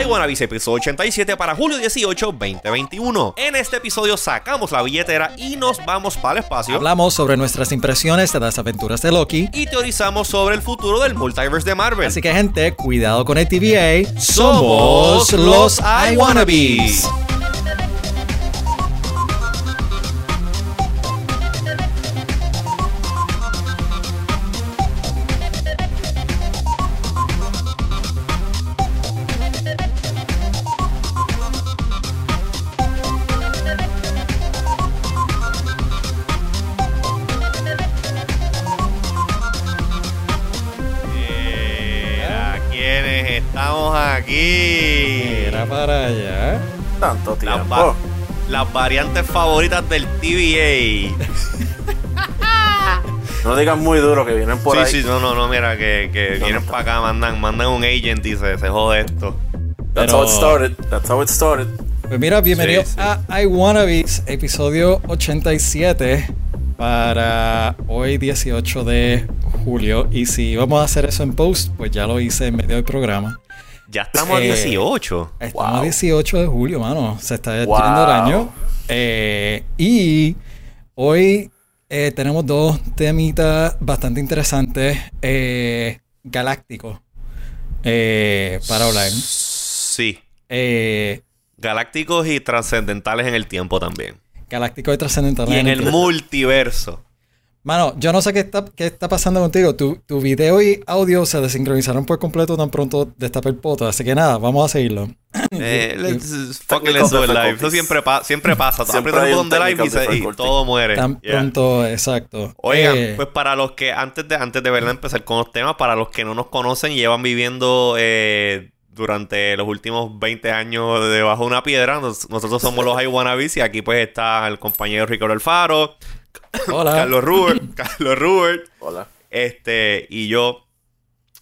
iWannabes episodio 87 para julio 18, 2021. En este episodio sacamos la billetera y nos vamos para el espacio. Hablamos sobre nuestras impresiones de las aventuras de Loki. Y teorizamos sobre el futuro del multiverse de Marvel. Así que, gente, cuidado con el TVA. Somos los iWannabes. Mira, Las, tiempo. va- las variantes favoritas del TVA. No digas muy duro que vienen por sí, ahí. sí, no, no, no, mira, que, que No, vienen no. para acá, mandan, mandan un agent y se, se jode esto. That's Pero- how it started. That's how it started. Pues mira, bienvenido Sí, sí. a iWannabes, episodio 87 para hoy 18 de julio. Y si vamos a hacer eso en post, pues ya lo hice en medio del programa. Ya estamos Eh, a 18. Estamos Wow. a 18 de julio, mano. Se está Wow. yendo el año. Eh, y hoy eh, tenemos dos temitas bastante interesantes, eh, galácticos, eh, para hablar. Sí. Galácticos y trascendentales en el tiempo también. galáctico y trascendental. Y en el multiverso. Mano, yo no sé qué está, qué está pasando contigo. Tu, tu video y audio se desincronizaron por completo tan pronto destapé el poto. Así que nada, vamos a seguirlo. Eh, let's, fucking Technical let's do it live. Eso siempre, pa- siempre pasa. Siempre hay un botón de live y, se- y todo muere. Tan Yeah. pronto, exacto. Oigan, Eh, pues para los que, antes de, antes de verdad empezar con los temas, para los que no nos conocen y llevan viviendo eh, durante los últimos 20 años debajo de una piedra, nos- nosotros somos los iWannabes y aquí pues está el compañero Ricardo Alfaro, hola. Carlos Rubert, Carlos Rubert, Hola. este, y yo,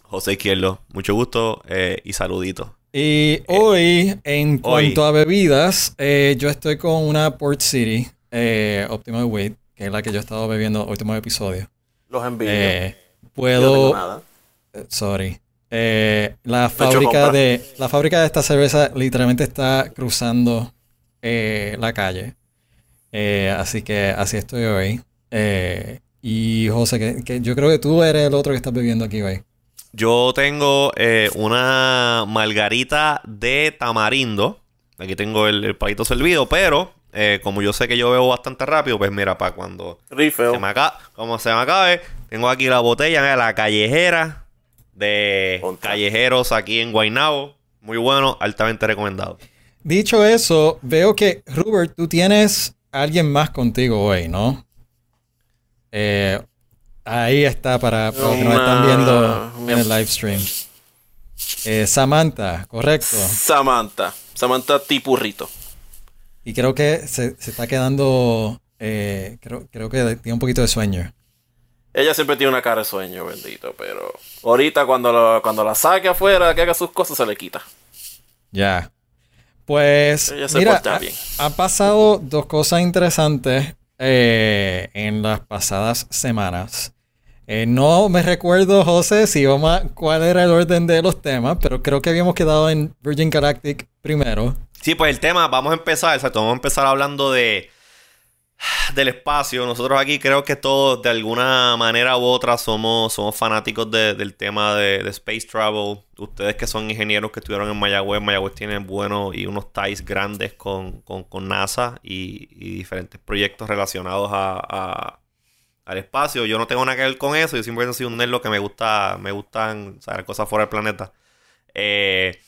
José Izquierdo. Mucho gusto eh, y saluditos. Y hoy, en cuanto a bebidas, eh, yo estoy con una Port City eh, Optimal Weight, que es la que yo he estado bebiendo en los últimos episodios. Los envíos. Eh, Yo no tengo puedo. nada. eh, Sorry. Eh, la fábrica de la fábrica de esta cerveza literalmente está cruzando eh, la calle. Eh, así que así estoy hoy. Eh, y José, que, que yo creo que tú eres el otro que estás bebiendo aquí hoy. Yo tengo eh, una margarita de tamarindo. Aquí tengo el, el palito servido, pero eh, como yo sé que yo bebo bastante rápido, pues mira, para cuando se me acabe, como se me acabe, tengo aquí la botella, mira, la callejera de Contra. callejeros aquí en Guaynabo. Muy bueno, altamente recomendado. Dicho eso, veo que, Robert, tú tienes a alguien más contigo hoy, ¿no? Eh, ahí está para, para los que nos están viendo en el live stream. Eh, Samantha, correcto. Samantha. Samantha Tipurrito. Y creo que se, se está quedando, eh, creo, creo que tiene un poquito de sueño. Ella siempre tiene una cara de sueño, bendito, pero ahorita cuando, lo- cuando la saque afuera, que haga sus cosas, se le quita. Ya. Pues, Ella se mira, porta ha- bien. han pasado dos cosas interesantes eh, en las pasadas semanas. Eh, no me recuerdo, José, si vamos a- cuál era el orden de los temas, pero creo que habíamos quedado en Virgin Galactic primero. Sí, pues el tema, vamos a empezar, exacto, vamos a empezar hablando de del espacio. Nosotros aquí creo que todos de alguna manera u otra somos, somos fanáticos de- del tema de, de space travel. Ustedes que son ingenieros que estuvieron en Mayagüez, Mayagüez tiene buenos y unos ties grandes con, con- con NASA y, diferentes proyectos relacionados a, al espacio. Yo no tengo nada que ver con eso, yo simplemente soy un nerd lo que me gusta, me gustan saber cosas fuera del planeta. Eh,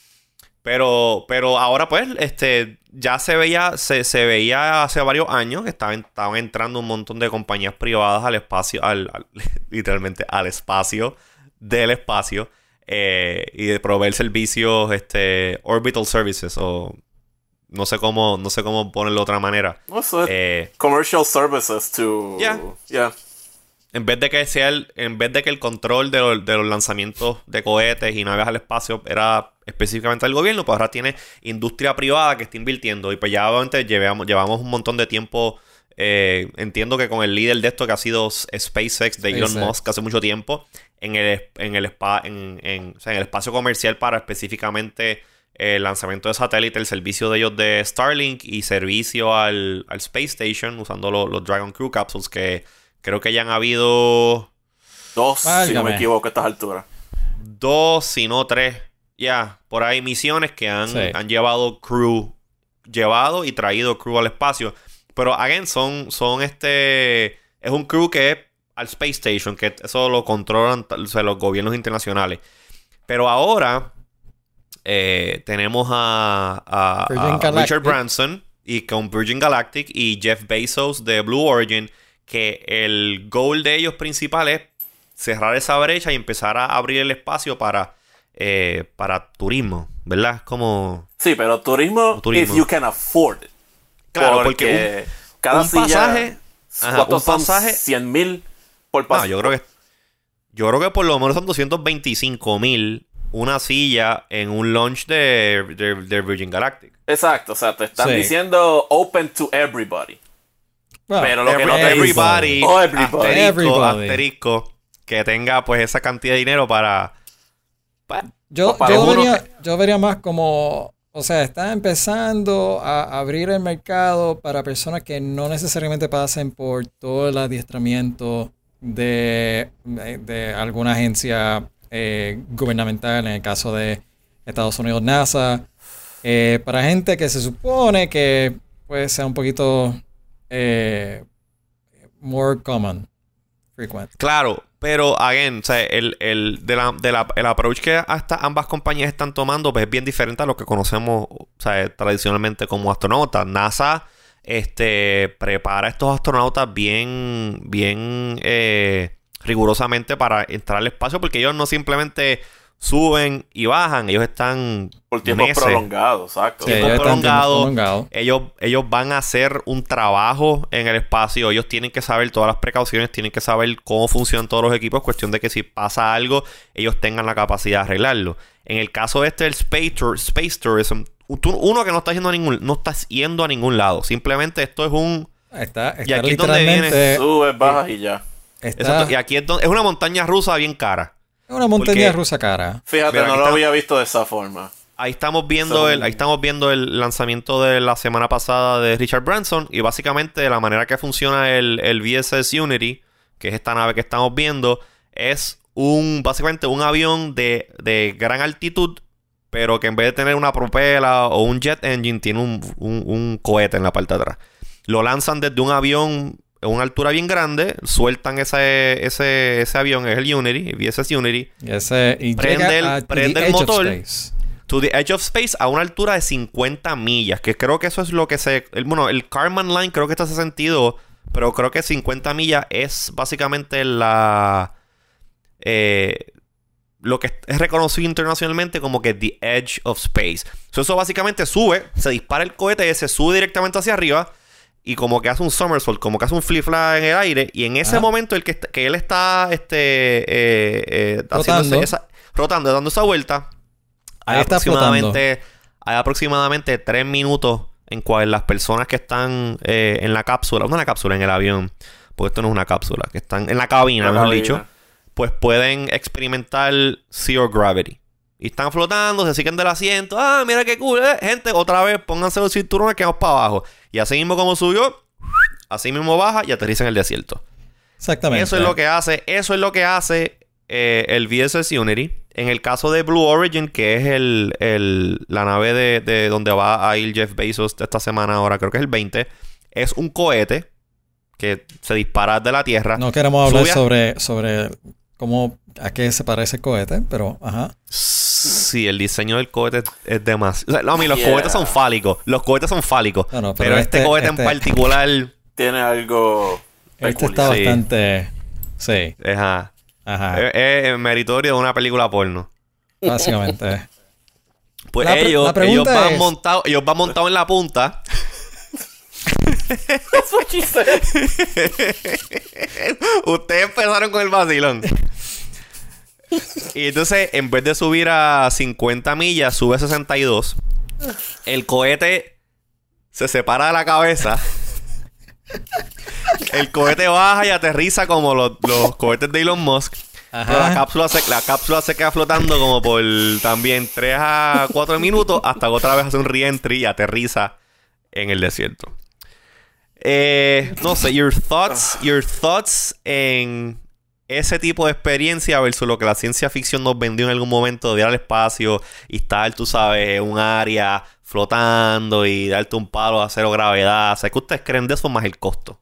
pero, pero ahora pues, este, ya se veía, se, se veía hace varios años que estaban, estaban entrando un montón de compañías privadas al espacio, al, al- literalmente al espacio del espacio, eh, y de proveer servicios, este, orbital services, o no sé cómo, no sé cómo ponerlo de otra manera. Eh, commercial services to... Yeah. Yeah. En vez de que sea el, en vez de que el control de, los- de los lanzamientos de cohetes y naves al espacio era específicamente del gobierno, pues ahora tiene industria privada que está invirtiendo. Y pues ya obviamente llevamos, llevamos un montón de tiempo. eh, entiendo que con el líder de esto que ha sido SpaceX de Elon. Musk hace mucho tiempo, en el, en el, spa, en, en- o sea, en el espacio comercial para específicamente el lanzamiento de satélite, el servicio de ellos de Starlink y servicio al, al Space Station usando lo- los Dragon Crew Capsules que creo que ya han habido Dos, si no me equivoco, a estas alturas. dos, si no tres, ya, por ahí misiones que han, Sí. han llevado crew, llevado y traído crew al espacio. Pero, again, son, son este, es un crew que es al Space Station, que eso lo controlan o sea, los gobiernos internacionales. Pero ahora eh, tenemos a, a-. Richard Branson y con Virgin Galactic y Jeff Bezos de Blue Origin, que el goal de ellos principal es cerrar esa brecha y empezar a abrir el espacio para, eh, para turismo, ¿verdad? Como... Sí, pero turismo, Turismo. if you can afford it. Claro, porque cada un silla, pasaje- ajá, ¿cuántos un son? pasaje- 100 mil por No, pasaje. yo creo que... Yo creo que por lo menos son 225 mil una silla en un launch de, de- de Virgin Galactic. Exacto, o sea, te están Sí. diciendo open to everybody. Pero lo que no te everybody, Oh, everybody. Asterisco, Everybody. asterisco, que tenga pues esa cantidad de dinero para... para- Yo, para yo, vería, yo vería más como, o sea, está empezando a abrir el mercado para personas que no necesariamente pasen por todo el adiestramiento de, de, de alguna agencia eh, gubernamental, en el caso de Estados Unidos, NASA, eh, para gente que se supone que puede ser un poquito eh, more common, frequent. Claro, pero, again, o sea, el, el, de la, de la- el approach que hasta ambas compañías están tomando pues, es bien diferente a lo que conocemos o sea, tradicionalmente como astronautas. NASA este, prepara a estos astronautas bien, bien eh, rigurosamente para entrar al espacio porque ellos no simplemente suben y bajan, ellos están Por tiempos meses. prolongados, exacto. Sí, Tiempo prolongado. prolongado. Ellos, ellos van a hacer un trabajo en el espacio. Ellos tienen que saber todas las precauciones, tienen que saber cómo funcionan todos los equipos. Cuestión de que si pasa algo, ellos tengan la capacidad de arreglarlo. En el caso este del Space, Tour- Space Tourism, tú- uno que no está yendo a ningún, no estás yendo a ningún lado. Simplemente esto es un. Está, está Y aquí es donde literalmente. Subes, bajas y ya. está- exacto, y aquí es, donde- es una montaña rusa bien cara. Es una montaña Porque- rusa cara. Fíjate, Mira, no lo está. había visto de esa forma. Ahí estamos viendo el, ahí estamos viendo el lanzamiento de la semana pasada de Richard Branson. Y básicamente la manera que funciona el, el VSS Unity, que es esta nave que estamos viendo, es un básicamente un avión de, de gran altitud, pero que en vez de tener una propela o un jet engine, tiene un, un- un cohete en la parte de atrás. Lo lanzan desde un avión a una altura bien grande, sueltan ese, ese, ese avión, es el Unity, el VSS Unity, Y ese, y Prende el- a- prende el motor. To the Edge of Space a una altura de 50 millas. Que creo que eso es lo que se. el- bueno, el Carman Line creo que está hace sentido. Pero creo que 50 millas es básicamente la. eh, lo que es reconocido internacionalmente como que The Edge of Space. So, eso básicamente sube, se dispara el cohete, se sube directamente hacia arriba. Y como que hace un somersault, como que hace un flip flap en el aire. Y en ese Ah. momento, el que, que él está este, eh, eh, haciendo Rotando. esa- rotando, dando esa vuelta, hay está aproximadamente, hay aproximadamente tres minutos en cual las personas que están eh, en la cápsula, no en la cápsula, en el avión, porque esto no es una cápsula, que están en la cabina, La mejor cabina. dicho, pues pueden experimentar zero gravity. Y están flotando, se siguen del asiento. Ah, mira qué cool. eh. Gente, otra vez pónganse los cinturones que vamos para abajo. Y así mismo como subió, así mismo baja y aterriza en el desierto. Exactamente. Eso es lo que hace, eso es lo que hace eh, el VSS Unity. En el caso de Blue Origin, que es el, el- la nave de, de donde va a ir Jeff Bezos esta semana ahora, creo que es el 20, es un cohete que se dispara de la Tierra. No queremos hablar sobre, sobre cómo a qué se parece el cohete, pero ajá. Sí, el diseño del cohete es, demasiado. O sea, no, a mí los Yeah. cohetes son fálicos. Los cohetes son fálicos. No, no, pero, pero este, este- cohete este- en particular. Tiene algo Este está. Sí. bastante. Sí, Ajá. ajá. Es, es meritorio de una película porno. Básicamente. Pues La ellos, ellos van es- montados, ellos van montados en la punta. That's what said. Ustedes empezaron con el vacilón. Y entonces, en vez de subir a 50 millas, sube a 62. El cohete se separa de la cabeza. El cohete baja y aterriza como los, los cohetes de Elon Musk. Pero la cápsula, se, la cápsula se queda flotando como por también 3 a 4 minutos hasta que otra vez hace un reentry y aterriza en el desierto. Eh, no sé, your thoughts, your thoughts en ese tipo de experiencia versus lo que la ciencia ficción nos vendió en algún momento de ir al espacio y estar, tú sabes, en un área flotando y darte un palo a cero gravedad. O sea, que ustedes creen de eso más el costo?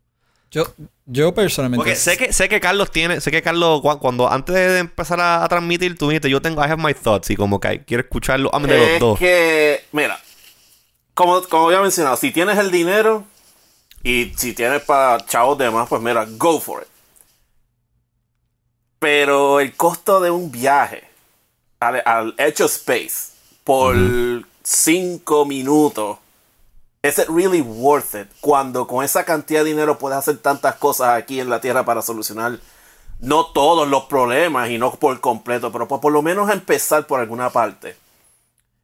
Yo, yo personalmente. Porque sé que, sé que Carlos tiene, sé que Carlos, cuando, antes de empezar a, transmitir, tú dijiste, yo tengo, I have my thoughts, y como que quiero escucharlo a mí de los dos. Es que, mira, como, como había mencionado, si tienes el dinero y si tienes para chavos demás, pues mira, go for it. Pero el costo de un viaje al, al Edge of Space por 5 minutos, ¿es it really worth it? Cuando con esa cantidad de dinero puedes hacer tantas cosas aquí en la Tierra para solucionar no todos los problemas y no por completo, pero por, lo menos empezar por alguna parte.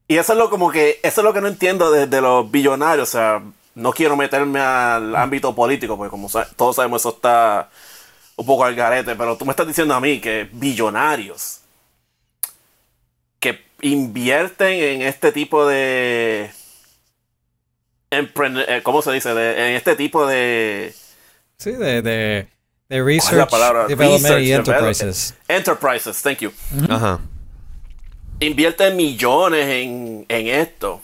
Y eso es lo como que, eso es lo que no entiendo de, de los billonarios, o sea, no quiero meterme al ámbito político, porque como todos sabemos eso está un poco al garete, pero tú me estás diciendo a mí que billonarios que invierten en este tipo de... Eh, ¿Cómo se dice? en este tipo de... Sí, de, de, de research, development y enterprises. Enterprises, thank you. Ajá. Invierten millones en, en esto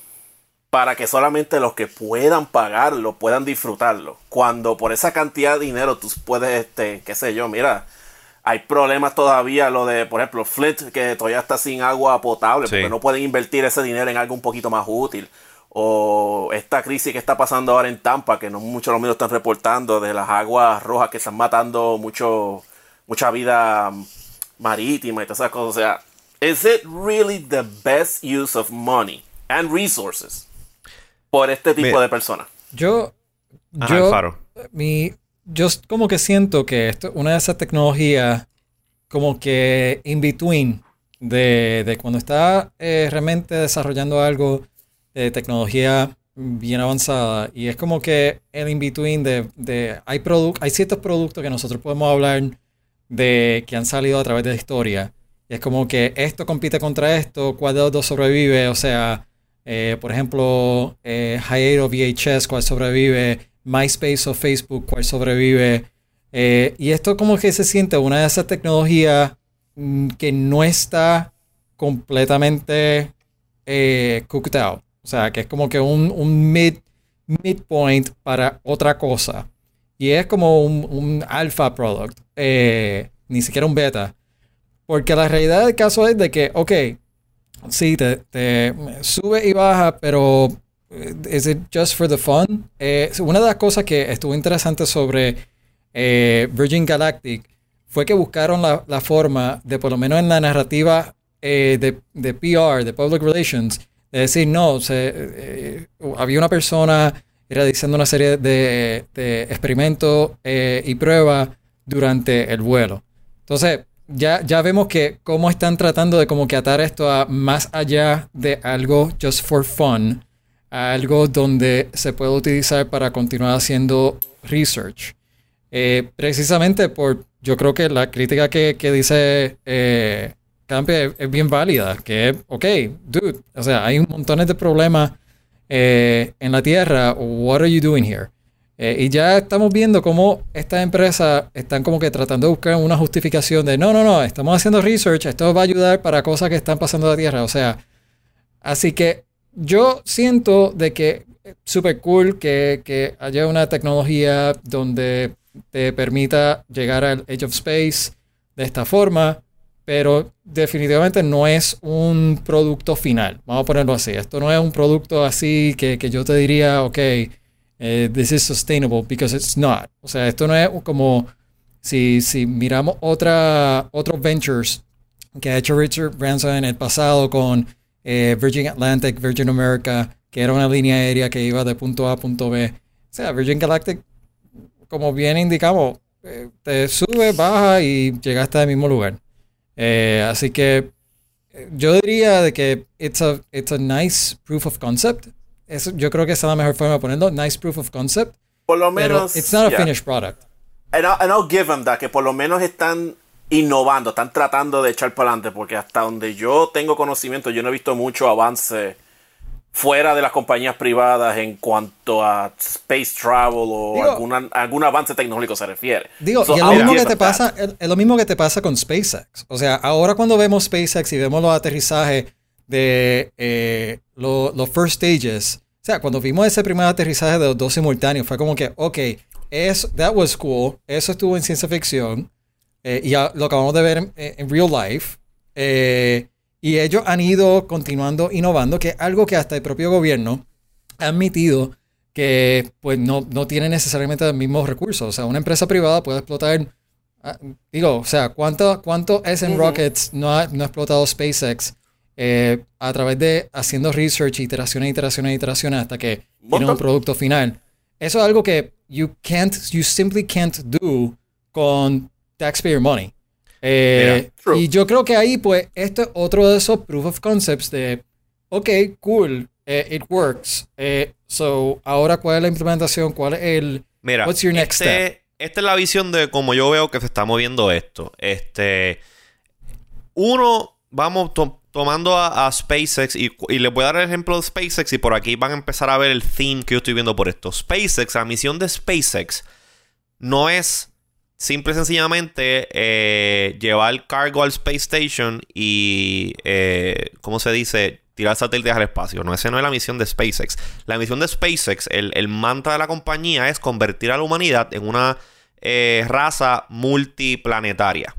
para que solamente los que puedan pagarlo puedan disfrutarlo. Cuando por esa cantidad de dinero tú puedes, este, qué sé yo, mira, hay problemas todavía, lo de, por ejemplo, Flint, que todavía está sin agua potable, porque no pueden invertir ese dinero en algo un poquito más útil. O esta crisis que está pasando ahora en Tampa, que no muchos los medios están reportando, de las aguas rojas que están matando mucho, mucha vida marítima y todas esas cosas. O sea, ¿is it really the best use of money and resources? Por este tipo de personas. Yo, yo, mi, yo como que siento que esto, una de esas tecnologías como que in between de, cuando está eh, realmente desarrollando algo de tecnología bien avanzada y es como que el in between de, de hay hay ciertos productos que nosotros podemos hablar de que han salido a través de la historia. Y es como que esto compite contra esto, cuál de los dos sobrevive, o sea, eh, por ejemplo, eh, Hiato VHS, cuál sobrevive, MySpace o Facebook, cuál sobrevive. Eh, y esto como que se siente una de esas tecnologías mm, que no está completamente eh, cooked out. O sea, que es como que un, mid, midpoint para otra cosa. Y es como un, un alpha product, ni siquiera un beta. Porque la realidad del caso es de que, ok, Sí, te, sube y baja, pero ¿es it just for the fun? Eh, una de las cosas que estuvo interesante sobre eh, Virgin Galactic fue que buscaron la, forma de, por lo menos en la narrativa eh, de, de, PR, de Public Relations, de decir, no, se, había una persona realizando una serie de, de experimentos y pruebas durante el vuelo. Entonces, ya, ya vemos que cómo están tratando de como que atar esto a más allá de algo just for fun, a algo donde se puede utilizar para continuar haciendo research. Eh, precisamente por, yo creo que la crítica que, dice eh, es, bien válida, que ok, dude, o sea, hay un montón de problemas eh, en la Tierra, what are you doing here? Eh, y ya estamos viendo cómo estas empresas están como que tratando de buscar una justificación de no, no, no, estamos haciendo research, esto va a ayudar para cosas que están pasando en la Tierra. O sea, así que yo siento de que es súper cool que, que haya una tecnología donde te permita llegar al Edge of Space de esta forma, pero definitivamente no es un producto final. Vamos a ponerlo así. Esto no es un producto así que, que yo te diría, ok, eh, this is sustainable because it's not. O sea, esto no es como si, si miramos otra, otros ventures que ha hecho Richard Branson en el pasado con eh, Virgin Atlantic, Virgin America, que era una línea aérea que iba de punto A a punto B. O sea, Virgin Galactic, como bien indicamos, eh, te sube, baja y llega hasta el mismo lugar. así que yo diría que it's a, it's a nice proof of concept yo creo que esa es la mejor forma de ponerlo. Nice proof of concept. Por lo menos. it's not a finished product. And I'll, give them that, que por lo menos están innovando, están tratando de echar para adelante, porque hasta donde yo tengo conocimiento, yo no he visto mucho avance fuera de las compañías privadas en cuanto a space travel o alguna, algún avance tecnológico se refiere. Digo, y es lo, mismo que te pasa, es lo mismo que te pasa con SpaceX. O sea, ahora cuando vemos SpaceX y vemos los aterrizajes de eh, los first stages, o sea, cuando vimos ese primer aterrizaje de los dos simultáneos, fue como que, ok, eso, that was cool, eso estuvo en ciencia ficción, eh, y ya lo acabamos de ver en, real life. Eh, y ellos han ido continuando innovando, que es algo que hasta el propio gobierno ha admitido que pues no, no tiene necesariamente los mismos recursos. O sea, una empresa privada puede explotar, ah, digo, o sea, ¿cuánto, cuánto SN Rockets no ha, no ha explotado SpaceX eh, a través de haciendo research, iteraciones, iteraciones, iteraciones, hasta que tiene un producto final? Eso es algo que you can't, you simply can't do con taxpayer money. Eh, y yo creo que ahí, pues, esto es otro de esos proof of concepts de, ok, cool, eh, it works. So, ahora, ¿cuál es la implementación? ¿Cuál es el... Mira, what's your next este, step? esta es la visión de cómo yo veo que se está moviendo esto. Este, uno, vamos tomando a, SpaceX y, y, les voy a dar el ejemplo de SpaceX y por aquí van a empezar a ver el theme que yo estoy viendo por esto. SpaceX, la misión de SpaceX no es simple y sencillamente eh, llevar cargo al Space Station y, eh, ¿cómo se dice? Tirar satélites al espacio. No, esa no es la misión de SpaceX. La misión de SpaceX, el, mantra de la compañía es convertir a la humanidad en una eh, raza multiplanetaria.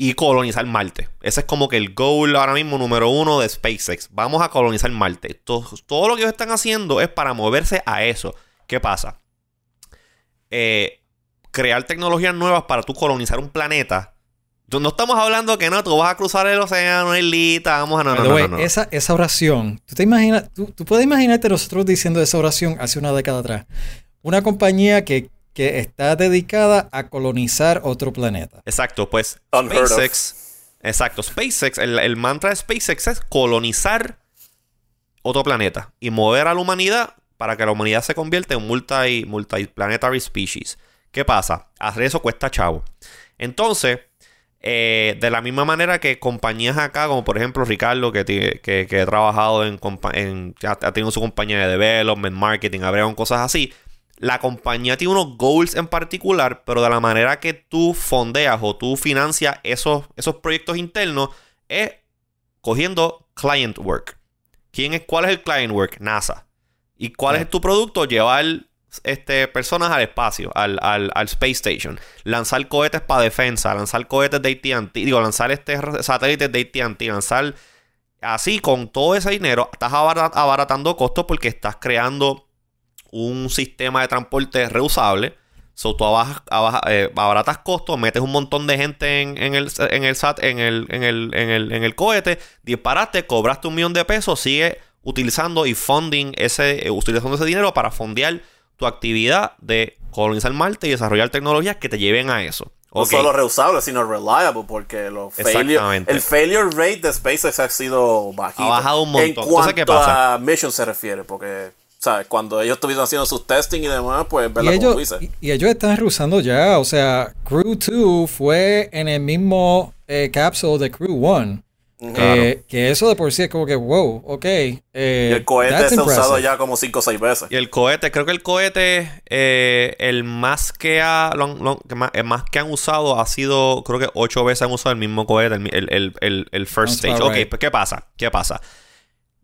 Y colonizar Marte. Ese es como que el goal ahora mismo número uno de SpaceX. Vamos a colonizar Marte. Todo, todo lo que ellos están haciendo es para moverse a eso. ¿Qué pasa? Eh, crear tecnologías nuevas para tú colonizar un planeta. No estamos hablando que no, tú vas a cruzar el océano, islita, vamos a... No, no, no, Esa, esa oración, tú te imaginas, tú, puedes imaginarte nosotros diciendo esa oración hace una década atrás. Una compañía que, que está dedicada a colonizar otro planeta. Exacto, pues SpaceX... Exacto, SpaceX, el, el mantra de SpaceX es colonizar otro planeta y mover a la humanidad para que la humanidad se convierta en multi, multiplanetary species. ¿Qué pasa? Hacer eso cuesta chavo. Entonces, eh, de la misma manera que compañías acá, como por ejemplo Ricardo, que, que, ha trabajado en, en ha, tenido su compañía de development, marketing, abrieron cosas así. La compañía tiene unos goals en particular, pero de la manera que tú fondeas o tú financias esos, esos proyectos internos es cogiendo client work. ¿Quién es, ¿Cuál es el client work? NASA. ¿Y cuál es tu producto? Llevar este, personas al espacio, al, Space Station, lanzar cohetes para defensa, lanzar cohetes de ATT, digo, lanzar este satélites de ATT, lanzar así con todo ese dinero, estás abaratando costos porque estás creando un sistema de transporte reusable. So, tú eh, abaratas costos, metes un montón de gente en, el, en el SAT, en el, en el, en el, en el cohete, disparaste, cobraste un millón de pesos, sigue utilizando y funding ese, eh, utilizando ese dinero para fondear tu actividad de colonizar Marte y desarrollar tecnologías que te lleven a eso. No solo reusable, sino reliable, porque los failure, el failure rate de SpaceX ha sido bajito. Ha bajado un montón. En cuanto a mission se refiere, porque ¿sabes? cuando ellos estuvieron haciendo sus testing y demás, pues y ellos, y, ellos están reusando ya, o sea, Crew 2 fue en el mismo eh, capsule de Crew 1. Que, eso de por sí es como que, wow, ok. Eh, y el cohete se ha usado ya como 5 o 6 veces. Y el cohete, creo que el cohete, eh, el más que, ha, más, que han usado ha sido, creo que 8 veces han usado el mismo cohete, el, first stage. Ok, pues ¿qué pasa? ¿Qué pasa?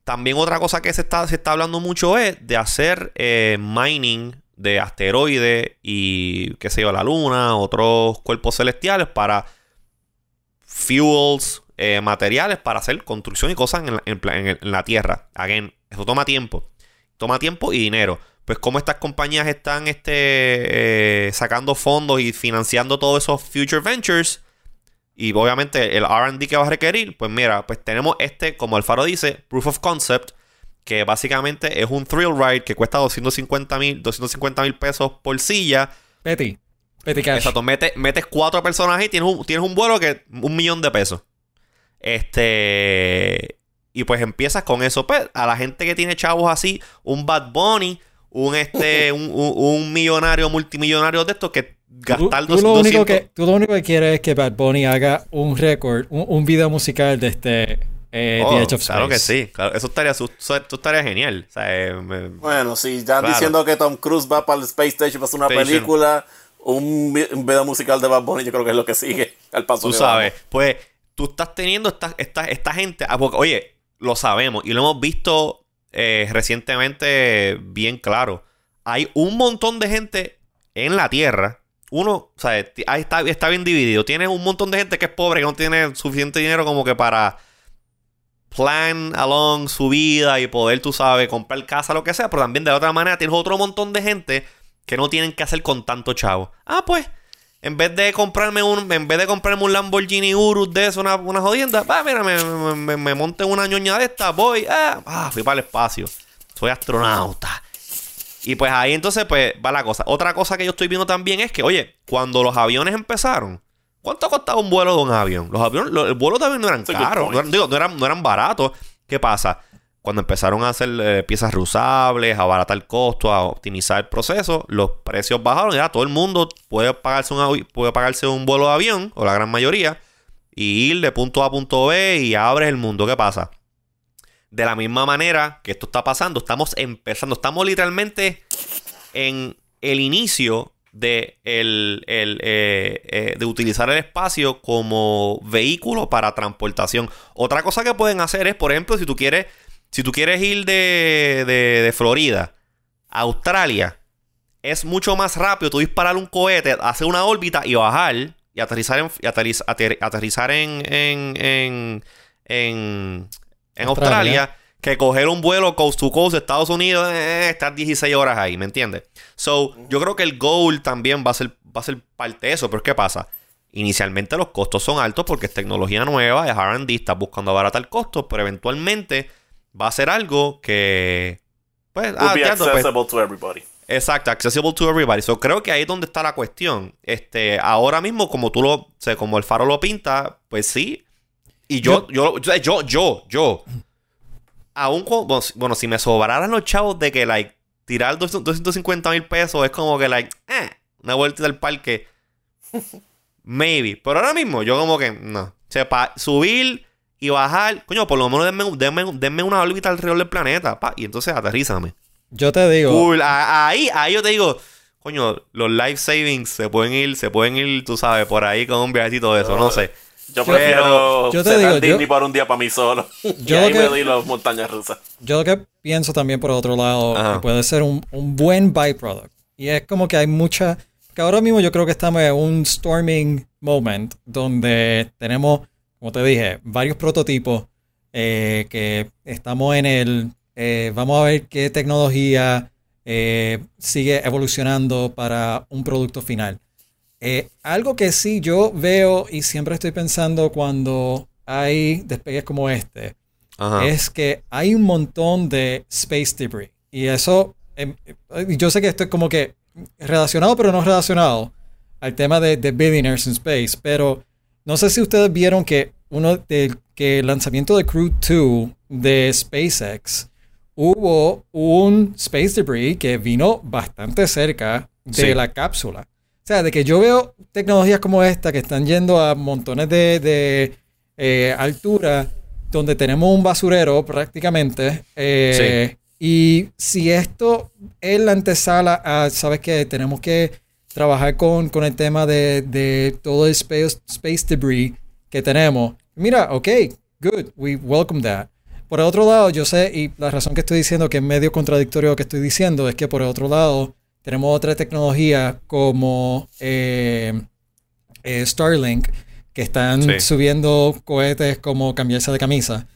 También otra cosa que se está, se está hablando mucho es de hacer eh, mining de asteroides y, qué sé yo, la luna, otros cuerpos celestiales para fuels, eh, materiales para hacer construcción y cosas en la, tierra. Again, eso toma tiempo. Toma tiempo y dinero. Pues como estas compañías están este, eh, sacando fondos y financiando todos esos future ventures y obviamente el RD que va a requerir, pues mira, pues tenemos este, como Alfaro dice, proof of concept, que básicamente es un thrill ride que cuesta 250 mil 250 mil pesos por silla. Betty. Betty Cash. Exacto, metes, metes cuatro personas y tienes un, tienes un vuelo que un millón de pesos. Este. Y pues empiezas con eso. Pues, a la gente que tiene chavos así, un Bad Bunny, un este, un, millonario, multimillonario de estos que gastar tú, tú, lo único que Tú lo único que quieres es que Bad Bunny haga un récord, un, video musical de este eh, The oh, Edge of Space. Claro que sí, eso estaría, eso, estaría genial. Eh, bueno, si ya diciendo que Tom Cruise va para el Space Station para hacer una película, un, video musical de Bad Bunny, yo creo que es lo que sigue al paso. Tú sabes, pues tú estás teniendo esta, esta, esta gente, ah, oye, lo sabemos y lo hemos visto eh, recientemente bien claro. Hay un montón de gente en la Tierra. Uno, o sea, está, está bien dividido. Tiene un montón de gente que es pobre, que no tiene suficiente dinero como que para plan along su vida y poder, tú sabes, comprar casa, lo que sea. Pero también de otra manera tienes otro montón de gente que no tienen que hacer con tanto chavo. Ah, pues, en vez de comprarme un, en vez de comprarme un Lamborghini Urus de eso, una, una jodienda, va, mira, me, me, me, una ñoña de esta, voy, ah, ah, fui para el espacio. Soy astronauta. Y pues ahí entonces, pues, va la cosa. Otra cosa que yo estoy viendo también es que, oye, cuando los aviones empezaron, ¿cuánto costaba un vuelo de un avión? Los aviones, los, el vuelo también no eran caros, no, digo, no, eran, no eran baratos. ¿Qué pasa? Cuando empezaron a hacer eh, piezas reusables, a abaratar el costo, a optimizar el proceso, los precios bajaron. Ya todo el mundo puede pagarse un, puede pagarse un vuelo de avión, o la gran mayoría, y ir de punto A a punto B y abres el mundo. ¿Qué pasa? De la misma manera que esto está pasando, estamos empezando, estamos literalmente en el inicio de, el, eh, eh, de utilizar el espacio como vehículo para transportación. Otra cosa que pueden hacer es, por ejemplo, si tú quieres si tú quieres ir de, de, Florida a Australia, es mucho más rápido tú disparar un cohete, hacer una órbita y bajar y aterrizar en, aterrizar en, en, en Australia. que coger un vuelo coast to coast de Estados Unidos, eh, estar 16 horas ahí, ¿me entiendes? So, yo creo que el goal también va a ser, va a ser parte de eso, pero ¿qué pasa? Inicialmente los costos son altos porque es tecnología nueva, es RD, estás buscando abaratar el costo, pero eventualmente va a ser algo que. Pues, ah, be accessible to everybody. Exacto, accessible to everybody. So, creo que ahí es donde está la cuestión. Este, ahora mismo, como tú lo, o como el faro lo pinta, pues sí. Y yo, yo, yo, yo, yo, aún, bueno, si me sobraran los chavos de que, like, tirar 250 mil pesos es como que, like, eh, una vuelta del parque. Maybe. Pero ahora mismo, yo como que, no. O sea, para subir y bajar, coño, por lo menos denme, denme, una órbita alrededor del planeta, pa, y entonces aterrízame. Yo te digo. Cool. ahí, ahí yo te digo, coño, los life savings se pueden ir, se pueden ir, tú sabes, por ahí con un viajecito de eso, no, sé. Yo prefiero yo te digo, Disney por un día para mí solo. Yo y ahí me doy las montañas rusas. Yo lo que pienso también por otro lado, que puede ser un, un buen byproduct. Y es como que hay mucha. Que ahora mismo yo creo que estamos en un storming moment donde tenemos como te dije, varios prototipos eh, que estamos en el... Eh, vamos a ver qué tecnología eh, sigue evolucionando para un producto final. Algo que sí yo veo y siempre estoy pensando cuando hay despegues como este, es que hay un montón de space debris. Y eso, em, yo sé que esto es como que relacionado, pero no relacionado al tema de, de billionaires in space, pero no sé si ustedes vieron que uno del que el lanzamiento de Crew 2 de SpaceX hubo un space debris que vino bastante cerca de la cápsula. O sea, de que yo veo tecnologías como esta que están yendo a montones de, eh, altura, donde tenemos un basurero prácticamente. Eh, y si esto es la antesala a, ¿sabes qué? Tenemos que trabajar con, con el tema de, de todo el space, space debris que tenemos. Mira, ok, good, we welcome that. Por el otro lado, yo sé, y la razón que estoy diciendo que es medio contradictorio lo que estoy diciendo, es que por el otro lado, tenemos otra tecnología como eh, eh, Starlink, que están subiendo cohetes como cambiarse de camisa.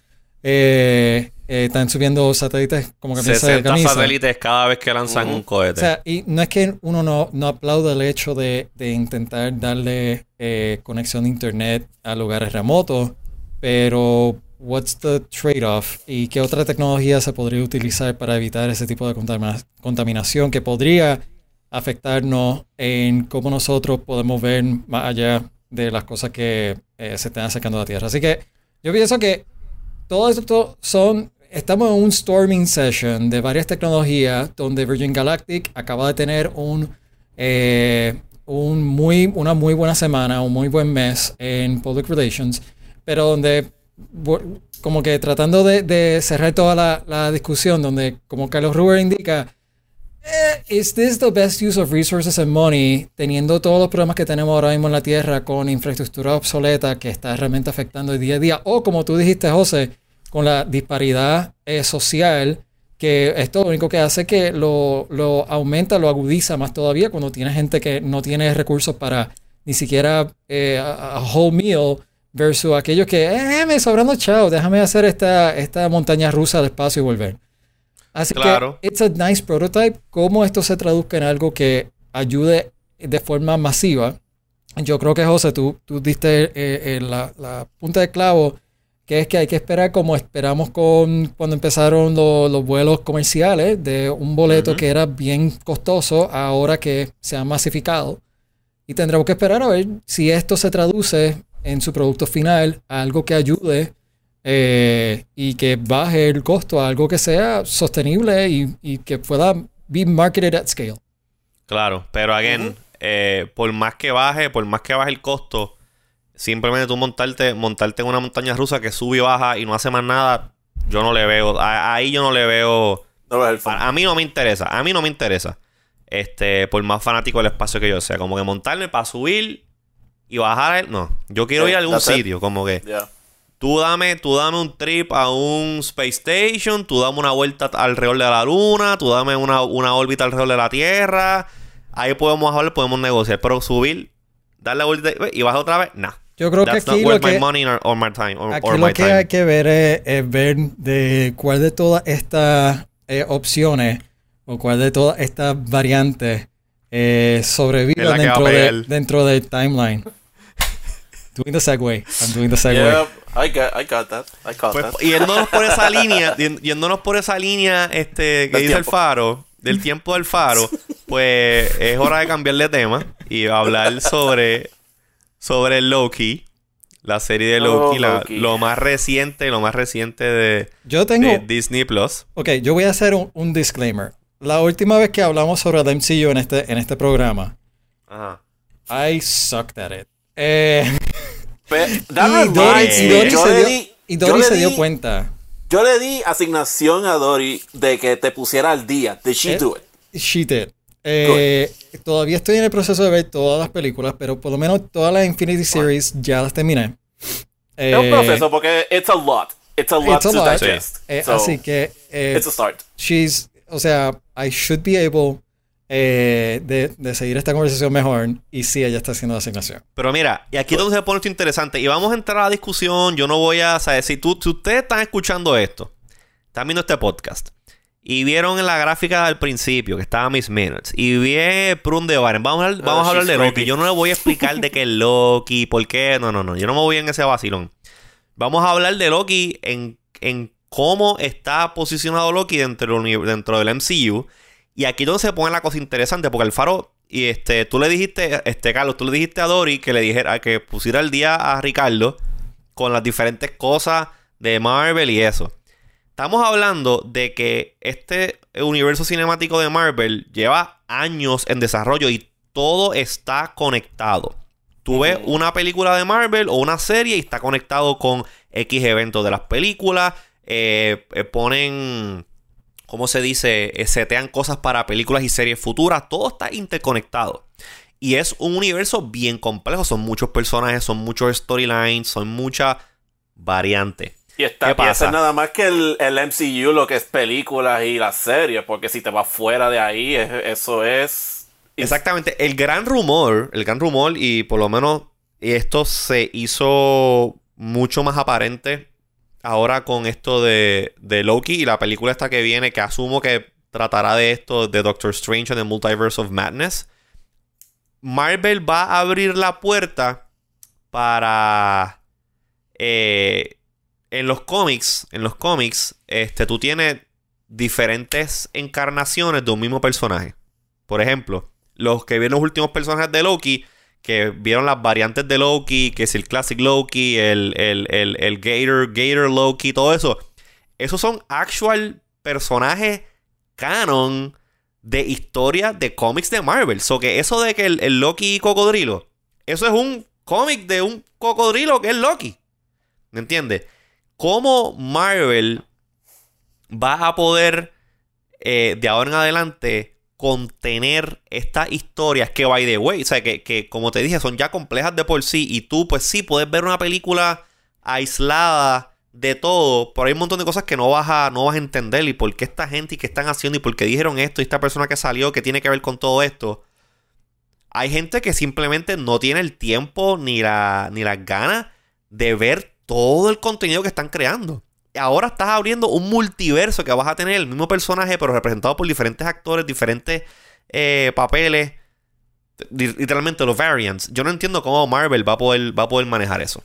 Eh, eh, están subiendo satélites como que 60 satélites cada vez que lanzan un cohete. O sea, y no es que uno no, no aplaude el hecho de, intentar darle eh, conexión a internet a lugares remotos, pero what's the trade-off y qué otra tecnología se podría utilizar para evitar ese tipo de contaminación que podría afectarnos en cómo nosotros podemos ver más allá de las cosas que eh, se están acercando a la Tierra. Así que yo pienso que todo esto son estamos en un storming session de varias tecnologías donde Virgin Galactic acaba de tener un, eh, un muy, una muy buena semana, un muy buen mes en Public Relations, pero donde como que tratando de, cerrar toda la, discusión, donde como Carlos Ruber indica, eh, ¿Is this the best use of resources and money? Teniendo todos los problemas que tenemos ahora mismo en la Tierra con infraestructura obsoleta que está realmente afectando el día a día. O como tú dijiste, José, con la disparidad eh, social, que esto lo único que hace que lo, lo, aumenta, lo agudiza más todavía cuando tiene gente que no tiene recursos para ni siquiera eh, a, whole meal versus aquellos que, eh, me sobrando chao, déjame hacer esta, esta montaña rusa despacio y volver. Así claro. que, it's a nice prototype. Cómo esto se traduzca en algo que ayude de forma masiva. Yo creo que, José, tú, tú diste eh, eh, la, la, punta de clavo, que es que hay que esperar como esperamos con cuando empezaron los vuelos comerciales, de un boleto que era bien costoso, ahora que se ha masificado. Y tendremos que esperar a ver si esto se traduce en su producto final a algo que ayude eh, y que baje el costo a algo que sea sostenible y, que pueda be marketed at scale. Claro, pero again, eh, por más que baje, por más que baje el costo, simplemente tú montarte, montarte en una montaña rusa que sube y baja y no hace más nada, yo no le veo, ahí yo no le veo. a, mí no me interesa, a mí no me interesa. Este, por más fanático del espacio que yo sea, como que montarme para subir y bajar, no, yo quiero ir a algún sitio, como que Tú dame, tú dame un trip a un Space Station, tú dame una vuelta alrededor de la Luna, tú dame una, una órbita alrededor de la Tierra. Ahí podemos hablar, podemos negociar. Pero subir, darle vuelta y bajar otra vez, no. Yo creo que aquí lo que, aquí lo que hay que ver es, ver de cuál de todas estas eh, opciones o cuál de todas estas variantes eh, sobrevive dentro, de, dentro del timeline. Doing the segue. I'm doing the segue. I got, I got that. I caught pues, that. Yéndonos por esa línea, yéndonos por esa línea este, que dice el faro, del tiempo del faro, pues es hora de cambiar de tema y hablar sobre, sobre Loki. La serie de Loki, oh, lo más reciente, lo más reciente de, yo tengo, Disney Plus. Ok, yo voy a hacer un, disclaimer. La última vez que hablamos sobre el MCU en este, en este programa, Ajá. I sucked at it. Eh, y Dory, se, dio, cuenta. Yo le di asignación a Dory de que te pusiera al día. Did she eh, do it? She did. Eh, todavía estoy en el proceso de ver todas las películas, pero por lo menos todas las Infinity Series ya las terminé. es un proceso porque it's a lot. It's a lot to digest. así que. it's a start. She's. O sea, I should be able eh, de, seguir esta conversación mejor y si ella está haciendo la asignación. Pero mira, y aquí es donde se pone esto interesante. Y vamos a entrar a la discusión. Yo no voy a. saber si, tú, si ustedes están escuchando esto, están viendo este podcast. Y vieron en la gráfica al principio que estaba Miss Minutes. Y vi Prun de Vamos a vamos a hablar de Loki. Yo no le voy a explicar de qué es Loki, por qué. No, no, no. Yo no me voy en ese vacilón. Vamos a hablar de Loki en, en cómo está posicionado Loki dentro, dentro del MCU y aquí donde se pone la cosa interesante, porque el faro, y este, tú le dijiste, este, Carlos, tú le dijiste a Dori que le dijera, que pusiera el día a Ricardo con las diferentes cosas de Marvel y eso. Estamos hablando de que este universo cinemático de Marvel lleva años en desarrollo y todo está conectado. Tú ves una película de Marvel o una serie y está conectado con X eventos de las películas. Eh, eh, ponen ¿cómo se dice? Eh, setean cosas para películas y series futuras. Todo está interconectado. Y es un universo bien complejo. Son muchos personajes, son muchos storylines, son muchas variantes. Y está pasa? nada más que el, MCU, lo que es películas y las series, porque si te vas fuera de ahí, eso es. Exactamente. El gran rumor, el gran rumor, y por lo menos esto se hizo mucho más aparente ahora con esto de, de Loki y la película esta que viene, que asumo que tratará de esto, de Doctor Strange en the Multiverse of Madness. Marvel va a abrir la puerta para... Eh, en los cómics, en los cómics, este, tú tienes diferentes encarnaciones de un mismo personaje. Por ejemplo, los que vieron los últimos personajes de Loki que vieron las variantes de Loki, que es el Classic Loki, el, el, Gator, Gator Loki, todo eso. Esos son actual personajes canon de historia de cómics de Marvel. So que eso de que el, el Loki cocodrilo, eso es un cómic de un cocodrilo que es Loki. ¿Me entiendes? ¿Cómo Marvel va a poder eh, de ahora en adelante contener estas historias que, by the way, o sea, que, que, como te dije, son ya complejas de por sí y tú, pues sí, puedes ver una película aislada de todo, pero hay un montón de cosas que no vas a, no vas a entender y por qué esta gente y qué están haciendo y por qué dijeron esto y esta persona que salió que tiene que ver con todo esto. Hay gente que simplemente no tiene el tiempo ni, la, ni las ganas de ver todo el contenido que están creando ahora estás abriendo un multiverso que vas a tener el mismo personaje, pero representado por diferentes actores, diferentes eh, papeles. Literalmente los variants. Yo no entiendo cómo Marvel va a poder, va a poder manejar eso.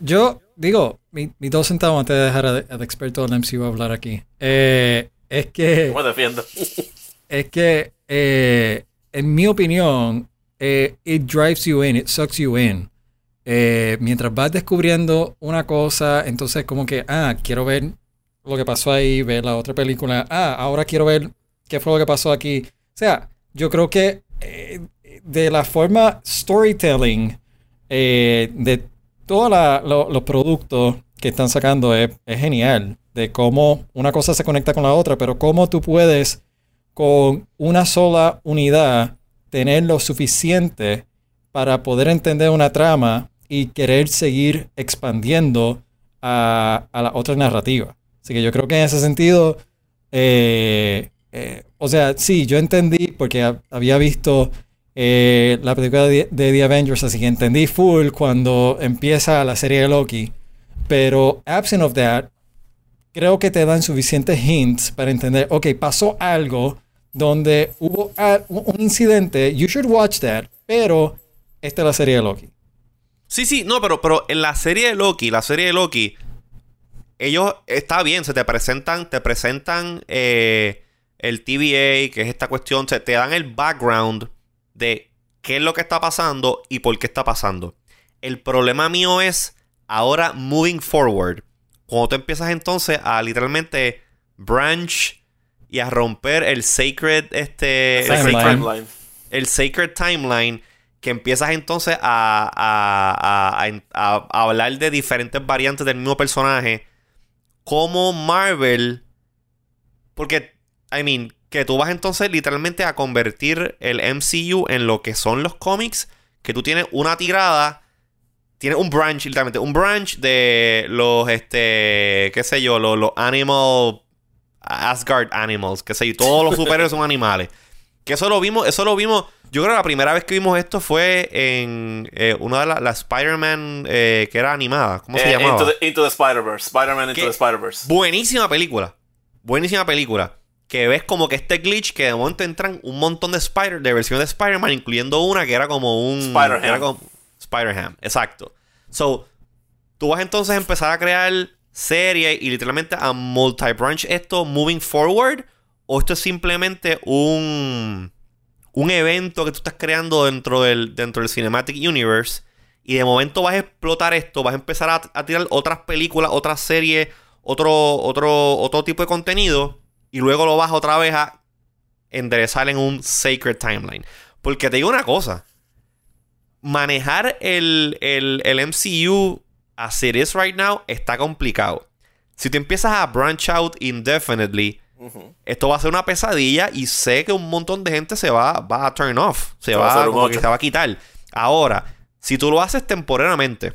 yo, digo, mis mi dos centavos antes de dejar al, experto del MCU hablar aquí. Eh, es que. ¿Cómo defiendo? es que, eh, en mi opinión, it drives you in, it sucks you in. Eh, mientras vas descubriendo una cosa, entonces como que, ah, quiero ver lo que pasó ahí, ver la otra película, ah, ahora quiero ver qué fue lo que pasó aquí. O sea, yo creo que eh, de la forma storytelling eh, de todos los productos que están sacando es, es, genial. De cómo una cosa se conecta con la otra, pero cómo tú puedes con una sola unidad tener lo suficiente para poder entender una trama y querer seguir expandiendo a, la otra narrativa. Así que yo creo que en ese sentido, eh, eh, o sea, sí, yo entendí porque había visto eh, la película de, The Avengers, así que entendí full cuando empieza la serie de Loki. Pero absent of that, creo que te dan suficientes hints para entender, ok, pasó algo donde hubo un incidente, you should watch that, pero esta es la serie de Loki. Sí, sí, no, pero, pero en la serie de Loki, la serie de Loki, ellos, está bien, se te presentan, te presentan eh, el TVA, que es esta cuestión, se te dan el background de qué es lo que está pasando y por qué está pasando. El problema mío es ahora moving forward. Cuando tú empiezas entonces a literalmente branch y a romper el sacred, este, el sacred timeline que empiezas entonces a, hablar de diferentes variantes del mismo personaje, como Marvel, porque, I mean, que tú vas entonces literalmente a convertir el MCU en lo que son los cómics, que tú tienes una tirada, tienes un branch, literalmente, un branch de los, este, qué sé yo, los, los animal, Asgard animals, qué sé yo, todos los superhéroes son animales. Que eso lo vimos, eso lo vimos yo creo que la primera vez que vimos esto fue en eh, una de las la Spider-Man eh, que era animada. ¿Cómo se eh, llamaba? Into the, Spider-Verse. Spider-Man Into the Spider-Verse. Buenísima película. Buenísima película. Que ves como que este glitch que de momento entran un montón de Spider de versiones de Spider-Man, incluyendo una que era como un. Spider-Ham. Spider-Ham, exacto. So, tú vas entonces a empezar a crear series y literalmente a multi-branch esto moving forward. O esto es simplemente un un evento que tú estás creando dentro del, dentro del Cinematic Universe y de momento vas a explotar esto, vas a empezar a, tirar otras películas, otras series, otro, otro, otro tipo de contenido y luego lo vas otra vez a enderezar en un Sacred Timeline. Porque te digo una cosa, manejar el, el, el MCU as it is right now está complicado. Si te empiezas a branch out indefinitely, esto va a ser una pesadilla y sé que un montón de gente se va, va a turn off. Se, va, a se va a quitar. Ahora, si tú lo haces temporalmente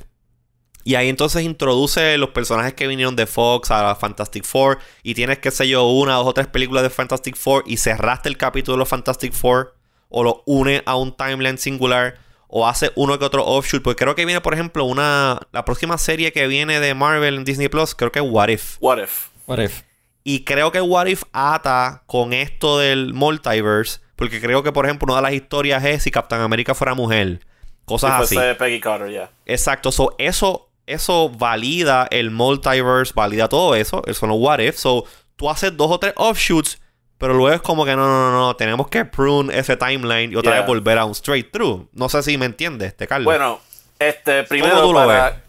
y ahí entonces introduce los personajes que vinieron de Fox a Fantastic Four y tienes, qué sé yo, una, dos o tres películas de Fantastic Four y cerraste el capítulo de los Fantastic Four o lo une a un timeline singular o hace uno que otro offshoot. Porque creo que viene, por ejemplo, una. La próxima serie que viene de Marvel en Disney Plus, creo que es What If. What If. What If. Y creo que What If ata con esto del multiverse. Porque creo que, por ejemplo, una de las historias es si Captain América fuera mujer. Cosas así. Peggy Carter. Exacto. eso, eso valida el multiverse, valida todo eso. Eso no What If. So, tú haces dos o tres offshoots. Pero luego es como que no, no, no, no. Tenemos que prune ese timeline y otra vez volver a un straight through. No sé si me entiendes, este Carlos. Bueno, este, primero para...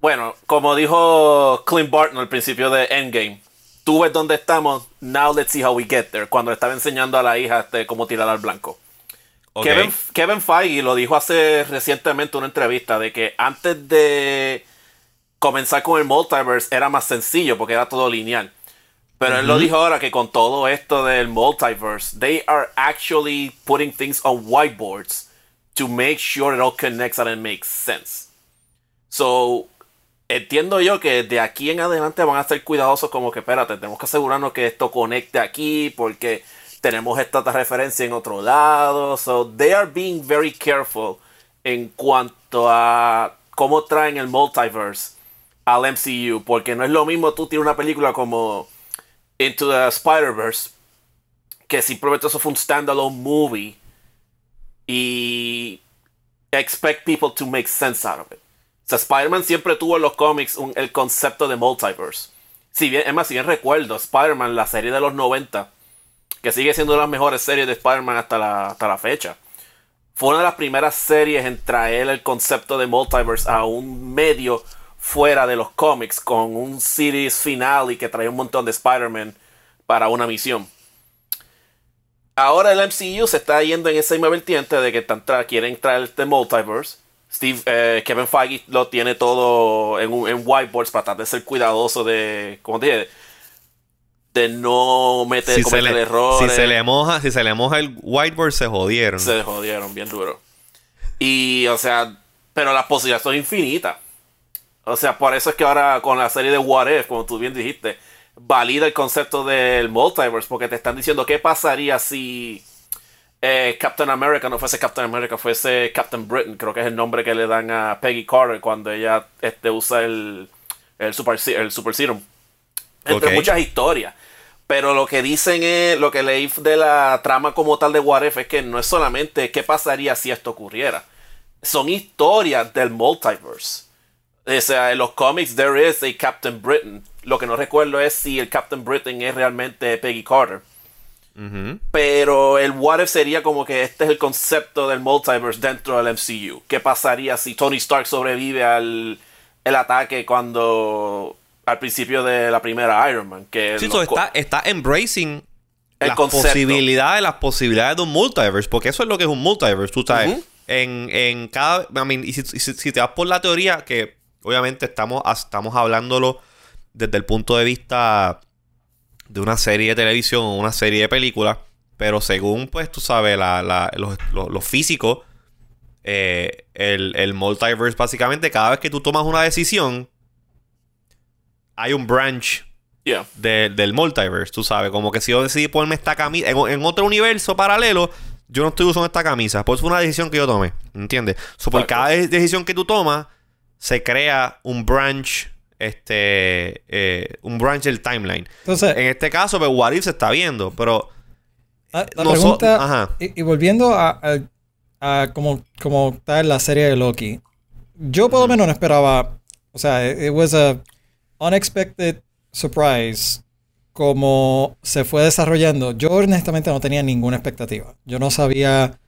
Bueno, como dijo Clint Barton al principio de Endgame tú ves dónde estamos, now let's see how we get there. Cuando le estaba enseñando a la hija este, cómo tirar al blanco. Kevin, Kevin Feige lo dijo hace recientemente en una entrevista de que antes de comenzar con el multiverse era más sencillo porque era todo lineal. Pero él lo dijo ahora que con todo esto del multiverse, they are actually putting things on whiteboards to make sure it all connects and it makes sense. So, entiendo yo que de aquí en adelante van a ser cuidadosos como que, espérate, tenemos que asegurarnos que esto conecte aquí porque tenemos esta referencia en otro lado. So, they are being very careful en cuanto a cómo traen el multiverse al MCU porque no es lo mismo tú tienes una película como Into the Spider-Verse que simplemente eso fue un standalone movie y expect people to make sense out of it. Spider-Man siempre tuvo en los cómics el concepto de multiverse. Si bien, es más, si bien recuerdo, Spider-Man, la serie de los 90, que sigue siendo una de las mejores series de Spider-Man hasta la, hasta la fecha, fue una de las primeras series en traer el concepto de multiverse a un medio fuera de los cómics, con un series final y que trae un montón de Spider-Man para una misión. Ahora el MCU se está yendo en esa misma vertiente de que quieren traer este multiverse. Steve, eh, Kevin Feige lo tiene todo en, whiteboards para tratar de ser cuidadoso de, como dije, de no meter si errores. Si se le moja, si se le moja el whiteboard se jodieron. Se jodieron bien duro. Y, o sea, pero las posibilidades son infinitas. O sea, por eso es que ahora con la serie de What If, como tú bien dijiste, valida el concepto del multiverse, porque te están diciendo qué pasaría si eh, Captain America no fuese Captain America, fuese Captain Britain, creo que es el nombre que le dan a Peggy Carter cuando ella este, usa el, el, super, el super Serum. Entre muchas historias. Pero lo que dicen es, lo que leí de la trama como tal de What If es que no es solamente qué pasaría si esto ocurriera. Son historias del multiverse. O sea, en los cómics there is a Captain Britain. Lo que no recuerdo es si el Captain Britain es realmente Peggy Carter. Pero el what if sería como que este es el concepto del multiverse dentro del MCU. ¿Qué pasaría si Tony Stark sobrevive al el ataque cuando al principio de la primera Iron Man? Que sí, está, está embracing el las posibilidades, las posibilidades de un multiverse, porque eso es lo que es un multiverse, tú sabes. en, en, cada. I mean, y si, si, te vas por la teoría que obviamente estamos, estamos hablándolo desde el punto de vista de una serie de televisión o una serie de películas, pero según, pues, tú sabes, la, los, físicos, eh, el, multiverse, básicamente, cada vez que tú tomas una decisión, hay un branch del multiverse, tú sabes, como que si yo decidí ponerme esta camisa en, otro universo paralelo, yo no estoy usando esta camisa, pues fue una decisión que yo tomé, ¿entiendes? por cada decisión que tú tomas, se crea un branch este eh, un branch del timeline. Entonces, en este caso, pues What se está viendo, pero la, pregunta, Y, volviendo a, a, como, como está en la serie de Loki, yo por lo menos no esperaba, o sea, it, was a unexpected surprise como se fue desarrollando. Yo honestamente no tenía ninguna expectativa. Yo no sabía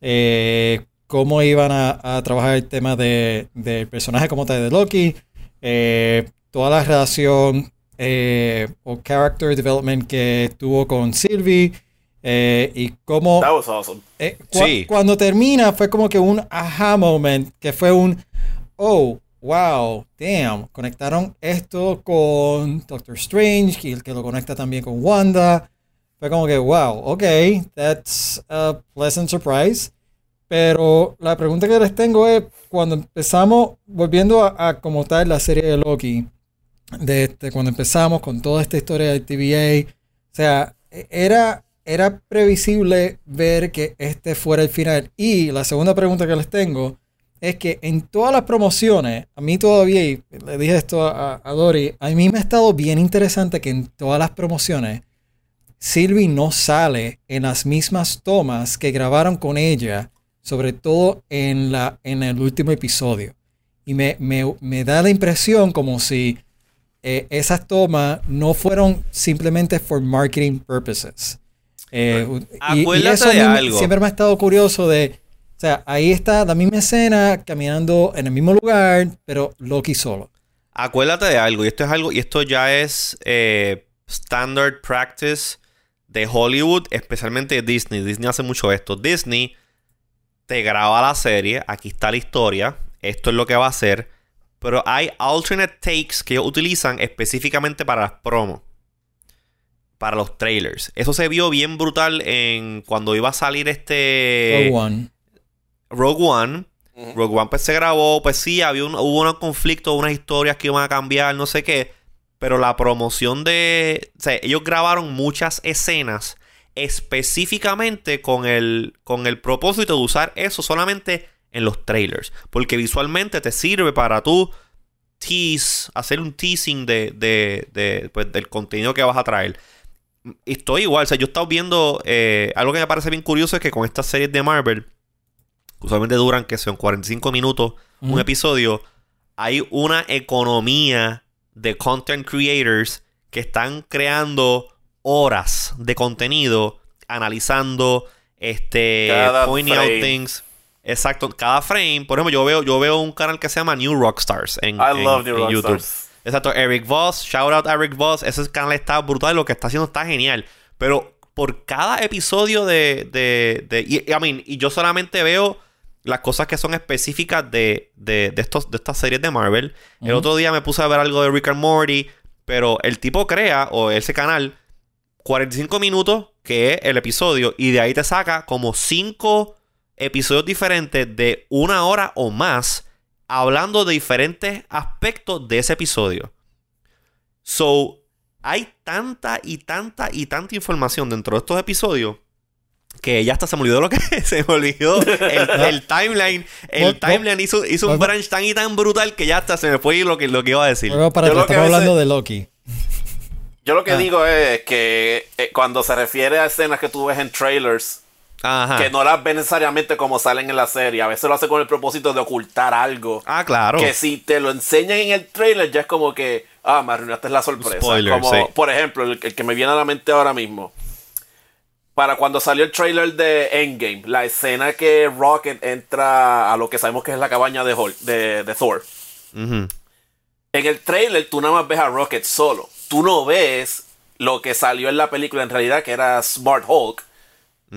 eh, cómo iban a, trabajar el tema del personaje como tal de Loki, eh, toda la relación eh, o character development que tuvo con Sylvie eh, y cómo... That was awesome. Cuando termina fue como que un aha moment, que fue un, oh, wow, damn, conectaron esto con Doctor Strange, que, que lo conecta también con Wanda. Fue como que, wow, ok, that's a pleasant surprise. Pero la pregunta que les tengo es, cuando empezamos, volviendo a, como tal la serie de Loki, de este, cuando empezamos con toda esta historia de TVA, o sea, era, era previsible ver que este fuera el final. Y la segunda pregunta que les tengo es que en todas las promociones, a mí todavía, y le dije esto a, a Dori, a mí me ha estado bien interesante que en todas las promociones, Sylvie no sale en las mismas tomas que grabaron con ella sobre todo en, la, en el último episodio. Y me, da la impresión como si eh, esas tomas no fueron simplemente for marketing purposes. Eh, y, eso siempre me ha estado curioso de, o sea, ahí está la misma escena caminando en el mismo lugar, pero Loki solo. Acuérdate de algo, y esto es algo, y esto ya es eh, standard practice de Hollywood, especialmente Disney. Disney hace mucho esto. Disney te graba la serie, aquí está la historia, esto es lo que va a hacer, pero hay alternate takes que ellos utilizan específicamente para las promos, para los trailers. Eso se vio bien brutal en cuando iba a salir este Rogue One. Rogue One. Rogue One pues se grabó, pues sí, había un, hubo unos conflictos, unas historias que iban a cambiar, no sé qué. Pero la promoción de. O sea, ellos grabaron muchas escenas específicamente con el, con el propósito de usar eso solamente en los trailers. Porque visualmente te sirve para tú tease, hacer un teasing de, de, de pues, del contenido que vas a traer. Estoy igual, o sea, yo he estado viendo. Eh, algo que me parece bien curioso es que con estas series de Marvel usualmente duran que son 45 minutos un episodio, hay una economía de content creators que están creando horas de contenido analizando este pointing out things. Exacto cada frame. Por ejemplo yo veo yo veo un canal que se llama New Rockstars en, I love New YouTube. Exacto Eric Voss shout out Eric Voss. Ese canal está brutal lo que está haciendo está genial. Pero por cada episodio de de, de y, I mean, y yo solamente veo las cosas que son específicas de, de, de, estos, de estas series de Marvel. El otro día me puse a ver algo de Rick and Morty, pero el tipo crea, o ese canal, 45 minutos, que es el episodio, y de ahí te saca como 5 episodios diferentes de una hora o más, hablando de diferentes aspectos de ese episodio. So, hay tanta y tanta y tanta información dentro de estos episodios que ya hasta se me olvidó lo que se me olvidó el, timeline. El timeline hizo, hizo un branch tan y tan brutal que ya hasta se me fue lo que, lo que iba a decir. Para yo estamos hablando de Loki yo lo que ah. digo es que eh, cuando se refiere a escenas que tú ves en trailers que no las ves necesariamente como salen en la serie a veces lo hace con el propósito de ocultar algo. Ah claro. Que si te lo enseñan en el trailer ya es como que ah me arruinaste la sorpresa. Como por ejemplo el que me viene a la mente ahora mismo. Para cuando salió el trailer de Endgame, la escena que Rocket entra a lo que sabemos que es la cabaña de, de, Thor. En el trailer tú nada más ves a Rocket solo. Tú no ves lo que salió en la película en realidad, que era Smart Hulk,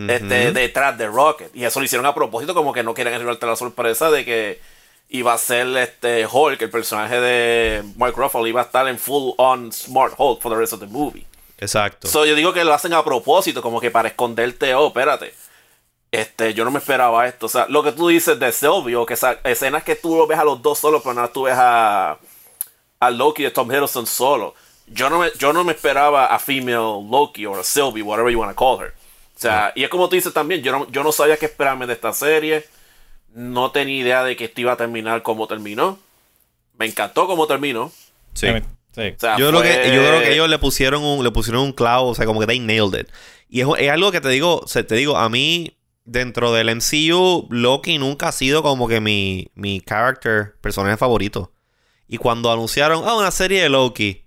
este, detrás de Rocket. Y eso lo hicieron a propósito, como que no quieren revelarte la sorpresa de que iba a ser este Hulk, el personaje de Mark Ruffalo, iba a estar en full on Smart Hulk for the rest of the movie. Exacto. So, yo digo que lo hacen a propósito, como que para esconderte, oh, espérate. Este, yo no me esperaba esto. O sea, lo que tú dices de Sylvie, que esas escenas que tú ves a los dos solos, pero nada, tú ves a, a Loki y Tom Hiddleston solo. Yo no, me, yo no me esperaba a female Loki o a Sylvie, whatever you want to call her. O sea, y es como tú dices también, yo no, yo no sabía qué esperarme de esta serie. No tenía idea de que esto iba a terminar como terminó. Me encantó como terminó. Sí yo, creo que, yo creo que ellos le pusieron un, le pusieron un clavo, o sea, como que they nailed it. Y es, algo que te digo, o te digo, a mí, dentro del MCU, Loki nunca ha sido como que mi, mi character, personaje favorito. Y cuando anunciaron, ah, una serie de Loki.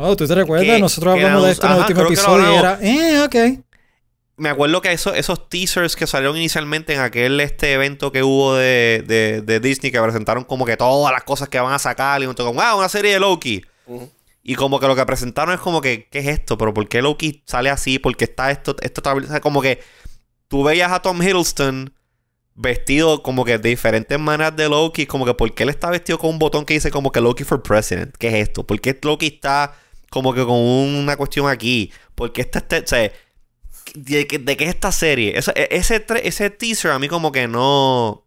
Oh, ¿tú te recuerdas? Nosotros hablamos de esto en el último episodio y era, eh, ok. Me acuerdo que eso, esos teasers que salieron inicialmente en aquel este evento que hubo de, de, de Disney que presentaron como que todas las cosas que van a sacar y un como, ah, una serie de Loki. Y como que lo que presentaron es como que, ¿qué es esto? ¿Pero por qué Loki sale así? ¿Por qué está esto? esto como que tú veías a Tom Hiddleston vestido como que de diferentes maneras de Loki. Como que, ¿por qué él está vestido con un botón que dice como que Loki for President? ¿Qué es esto? ¿Por qué Loki está como que con una cuestión aquí? ¿Por qué está este, o sea, ¿de, qué es esta serie? Ese, ese, ese teaser a mí como que no,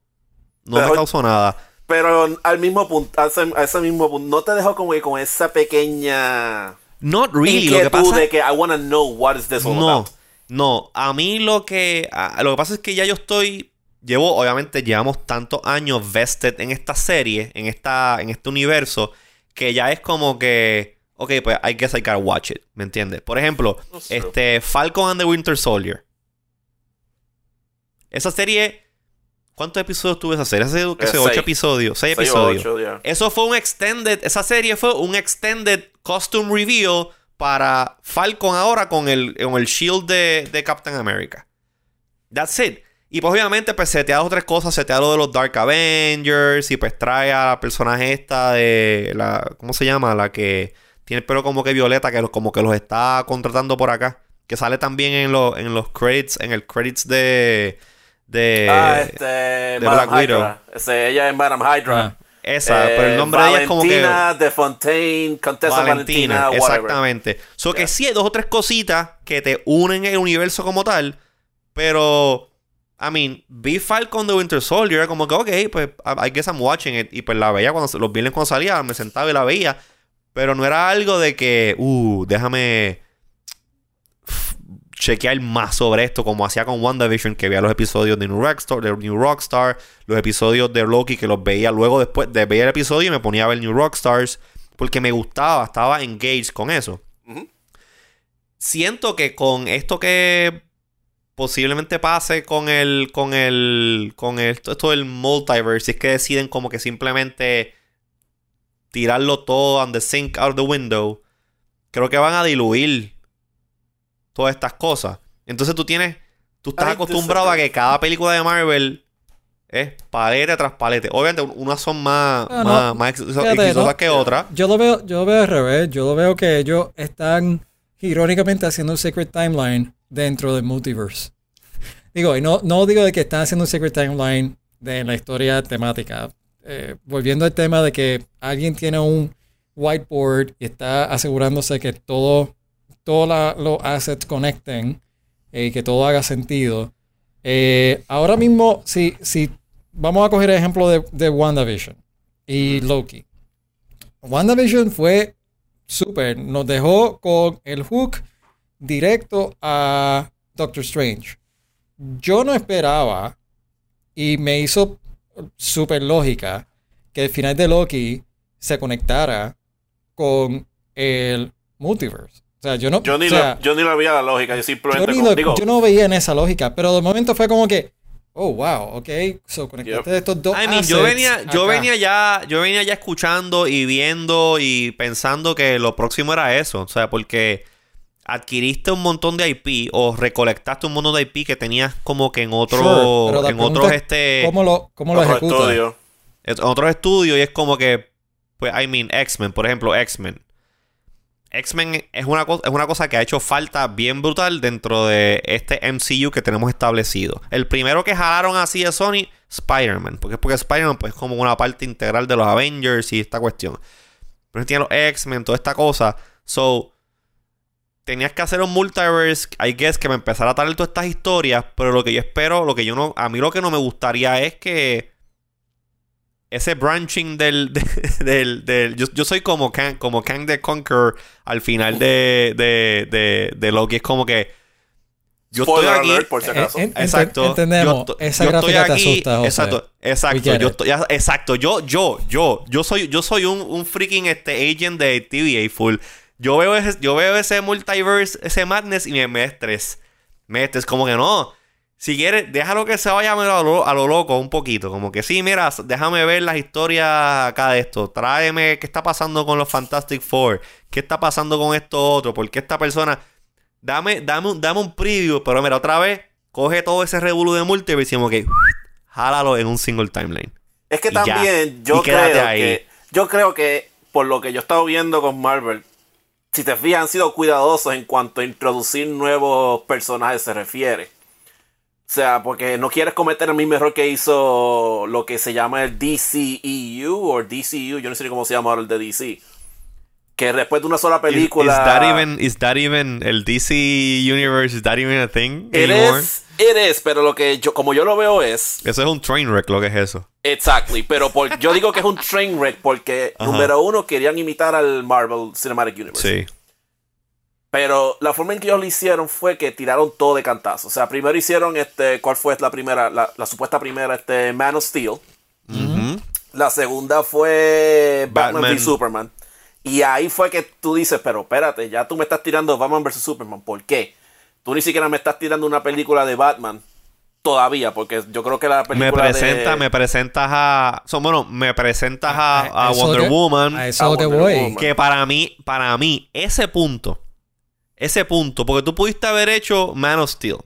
no me causó nada. Pero al mismo punto, a ese, mismo punto, no te dejó como que con esa pequeña. Not really. Lo que pasa de que I wanna know what is this all no, No, a mí lo que. lo que pasa es que ya yo estoy. Llevo, obviamente, llevamos tantos años vested en esta serie, en, esta, en este universo, que ya es como que. Ok, pues I guess I gotta watch it. ¿Me entiendes? Por ejemplo, este Falcon and the Winter Soldier. Esa serie ¿Cuántos episodios tuve esa serie? Hace, que sé, ocho episodios, seis, episodios. Eso fue un extended, esa serie fue un extended costume reveal para Falcon ahora con el, con el shield de, de Captain America. That's it. Y pues obviamente pues setea otras cosas, setea lo de los Dark Avengers y pues trae a la personaje esta de la, ¿cómo se llama? La que tiene el pelo como que violeta, que como que los está contratando por acá. Que sale también en, los en los credits, en el credits de. De, ah, este, de Black Widow. Este, ella es Madame Hydra. Ah. Esa, pero el nombre de ella es como que. Valentina de Fontaine, Contessa Valentina, Valentina Exactamente. So que sí hay dos o tres cositas que te unen el universo como tal, pero. I mean, vi Falcon de Winter Soldier, como que, ok, pues, I guess I'm watching it. Y pues la veía cuando los viernes cuando salía, me sentaba y la veía. Pero no era algo de que, uh, déjame chequear más sobre esto, como hacía con WandaVision, que veía los episodios de New Rockstar, de New Rockstar, los episodios de Loki, que los veía luego después de ver el episodio y me ponía a ver New Rockstars, porque me gustaba, estaba engaged con eso. Siento que con esto que posiblemente pase con el, con el, con esto, esto del multiverse, es que deciden como que simplemente tirarlo todo and the sink out the window, creo que van a diluir todas estas cosas. Entonces tú tienes, tú estás acostumbrado a que cada película de Marvel es palete tras palete. Obviamente unas son más, más, exitosas que otras. Yo lo veo, yo lo veo al revés. Yo lo veo que ellos están irónicamente haciendo un Secret Timeline dentro del multiverse. Digo, y no, no digo de que están haciendo un Secret Timeline de la historia temática. Eh, volviendo al tema de que alguien tiene un whiteboard y está asegurándose que todo todos los assets conecten y eh, que todo haga sentido. Eh, ahora mismo, si, si vamos a coger el ejemplo de, de WandaVision y Loki. WandaVision fue súper, nos dejó con el hook directo a Doctor Strange. Yo no esperaba y me hizo súper lógica que el final de Loki se conectara con el multiverse. O sea, yo no. Yo ni, yo ni lo veía la lógica, yo simplemente. Yo, yo no veía en esa lógica, pero de momento fue como que. Oh, wow, ok. So conectaste estos dos. I yo venía, yo venía ya, yo venía ya escuchando y viendo y pensando que lo próximo era eso. O sea, porque adquiriste un montón de IP o recolectaste un montón de IP que tenías como que en otro. en otros este. ¿Cómo lo, cómo lo ejecutas? En otros estudios y es como que. Pues, I mean, X-Men, por ejemplo, X-Men. X-Men es una, es una cosa que ha hecho falta bien brutal dentro de este MCU que tenemos establecido. El primero que jalaron así de Sony, Spider-Man. Porque es porque Spider-Man pues, es como una parte integral de los Avengers y esta cuestión. Pero tiene los X-Men, toda esta cosa. So, tenías que hacer un multiverse, I guess, que me empezara a traer todas estas historias. Pero lo que yo espero, lo que yo no. A mí lo que no me gustaría es que ese branching del. del, del yo, soy como Kang, como Kang the Conqueror al final de, de, de, de Loki. Es como que. Yo estoy aquí. por si acaso. exacto. Entendemos. Yo, esa yo estoy aquí, asusta, Exacto. Exacto. Yo estoy, exacto. Yo, yo, yo, yo soy, yo soy un, un freaking este agent de TVA full. Yo veo ese, yo veo ese multiverse, ese madness y me, me estrés. Me estrés. Como que no. Si quieres, déjalo que se vaya a lo, a lo loco un poquito. Como que sí, mira, déjame ver las historias acá de esto. Tráeme qué está pasando con los Fantastic Four. ¿Qué está pasando con esto otro? ¿Por qué esta persona? Dame, dame, dame un preview. Pero mira, otra vez, coge todo ese revuelo de multiverse y como que jálalo en un single timeline. Es que también yo creo que. Yo creo que, por lo que yo he estado viendo con Marvel, si te fijas, han sido cuidadosos en cuanto a introducir nuevos personajes se refiere. O sea, porque no quieres cometer el mismo error que hizo lo que se llama el DCEU o DCU, yo no sé cómo se llama ahora el de DC. Que después de una sola película. Is, that even, is that even el DC Universe? Is that even a thing? It is, it is, pero lo que yo, como yo lo veo es. Eso es un train wreck, lo que es eso. Exactly, pero por, yo digo que es un train wreck porque, número uno, querían imitar al Marvel Cinematic Universe. Sí. Pero la forma en que ellos lo hicieron fue que tiraron todo de cantazo. O sea, primero hicieron este. ¿Cuál fue la primera? La, supuesta primera, este Man of Steel. La segunda fue Batman, vs Superman. Y ahí fue que tú dices, pero espérate, ya tú me estás tirando Batman vs Superman. ¿Por qué? Tú ni siquiera me estás tirando una película de Batman todavía, porque yo creo que la película me presenta, me presentas a, bueno, me presentas a, Wonder Woman, a eso voy. que para mí, para mí ese punto ese punto, porque tú pudiste haber hecho Man of Steel.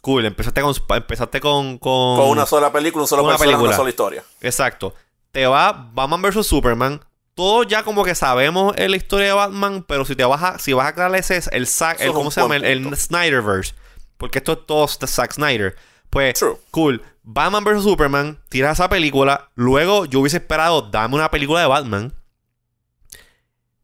Cool, empezaste con, empezaste con, con, una sola película, una sola una película. una sola historia. Exacto. Te va Batman vs. Superman, todos ya como que sabemos la historia de Batman, pero si te vas a, si vas a crear ese, el, el ¿cómo se llama? El, Snyderverse. Porque esto es todo de Zack Snyder. Pues, cool. Batman vs. Superman, tiras esa película. Luego yo hubiese esperado, dame una película de Batman.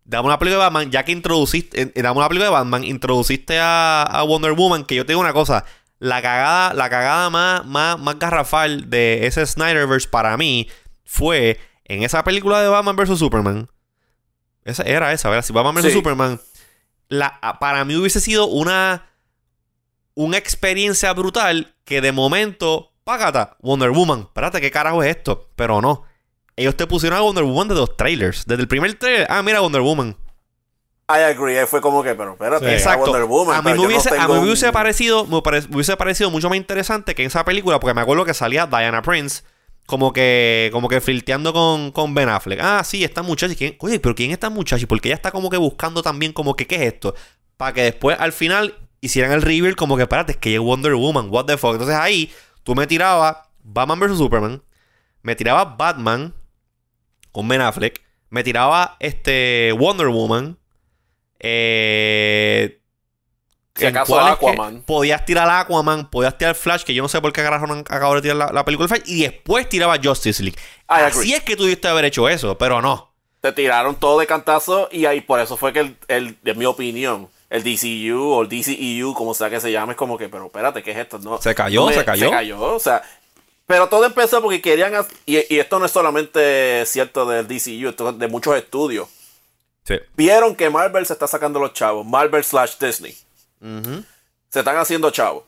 Dame una película de Batman, ya que introduciste, eh, dame una película de Batman, introduciste a, Wonder Woman, que yo te digo una cosa, la cagada, la cagada más, más, más garrafal de ese Snyderverse para mí fue en esa película de Batman vs. Superman. Esa era esa, ¿verdad? Si Batman vs. Superman, la, para mí hubiese sido una, una experiencia brutal que de momento, págata, Wonder Woman. Espérate, ¿qué carajo es esto? Pero no. Ellos te pusieron a Wonder Woman de los trailers. Desde el primer trailer, ah, mira Wonder Woman. I agree, fue como que, pero espérate, Exacto. Wonder Woman. A mí, me hubiese, a mí me hubiese, parecido, me, hubiese parecido mucho más interesante que en esa película, porque me acuerdo que salía Diana Prince como que como que flirteando con, con Ben Affleck. Ah, sí, esta muchacha. ¿Quién? Oye, pero ¿quién es esta muchacha? Porque ella está como que buscando también como que, ¿qué es esto? Para que después, al final, hicieran el reveal como que, espérate, es que es Wonder Woman, what the fuck. Entonces ahí, tú me tirabas Batman vs. Superman, me tiraba Batman con Ben Affleck. Me tiraba este Wonder Woman. Eh, si acaso Aquaman. Podías tirar Aquaman, podías tirar Flash, que yo no sé por qué no acabo de tirar la, película de Flash, y después tiraba Justice League. Así es que tuviste haber hecho eso, pero no. Te tiraron todo de cantazo y ahí por eso fue que, el, el, en mi opinión, el DCU o el DCEU, como sea que se llame, es como que, pero espérate, ¿qué es esto? No, se cayó, se cayó. Se cayó, o sea, pero todo empezó porque querían. Y, esto no es solamente cierto del DCU, esto es de muchos estudios. Vieron que Marvel se está sacando los chavos. Marvel slash Disney. Se están haciendo chavos.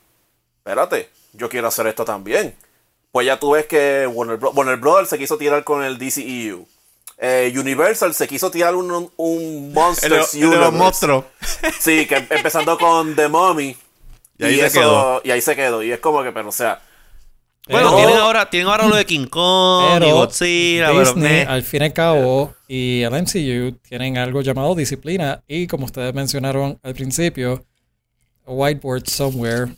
Espérate, yo quiero hacer esto también. Pues ya tú ves que Warner, Warner Brothers se quiso tirar con el DCEU. Eh, Universal se quiso tirar un, un Monsters el, de los monstruos. Sí, que empezando con The Mummy. Y ahí, se quedó. y ahí se quedó. Y es como que, pero o sea, bueno, tienen, ahora, tienen ahora lo de King Kong y Godzilla. Disney, al fin y al cabo, y el MCU tienen algo llamado disciplina. Y como ustedes mencionaron al principio, Whiteboard Somewhere.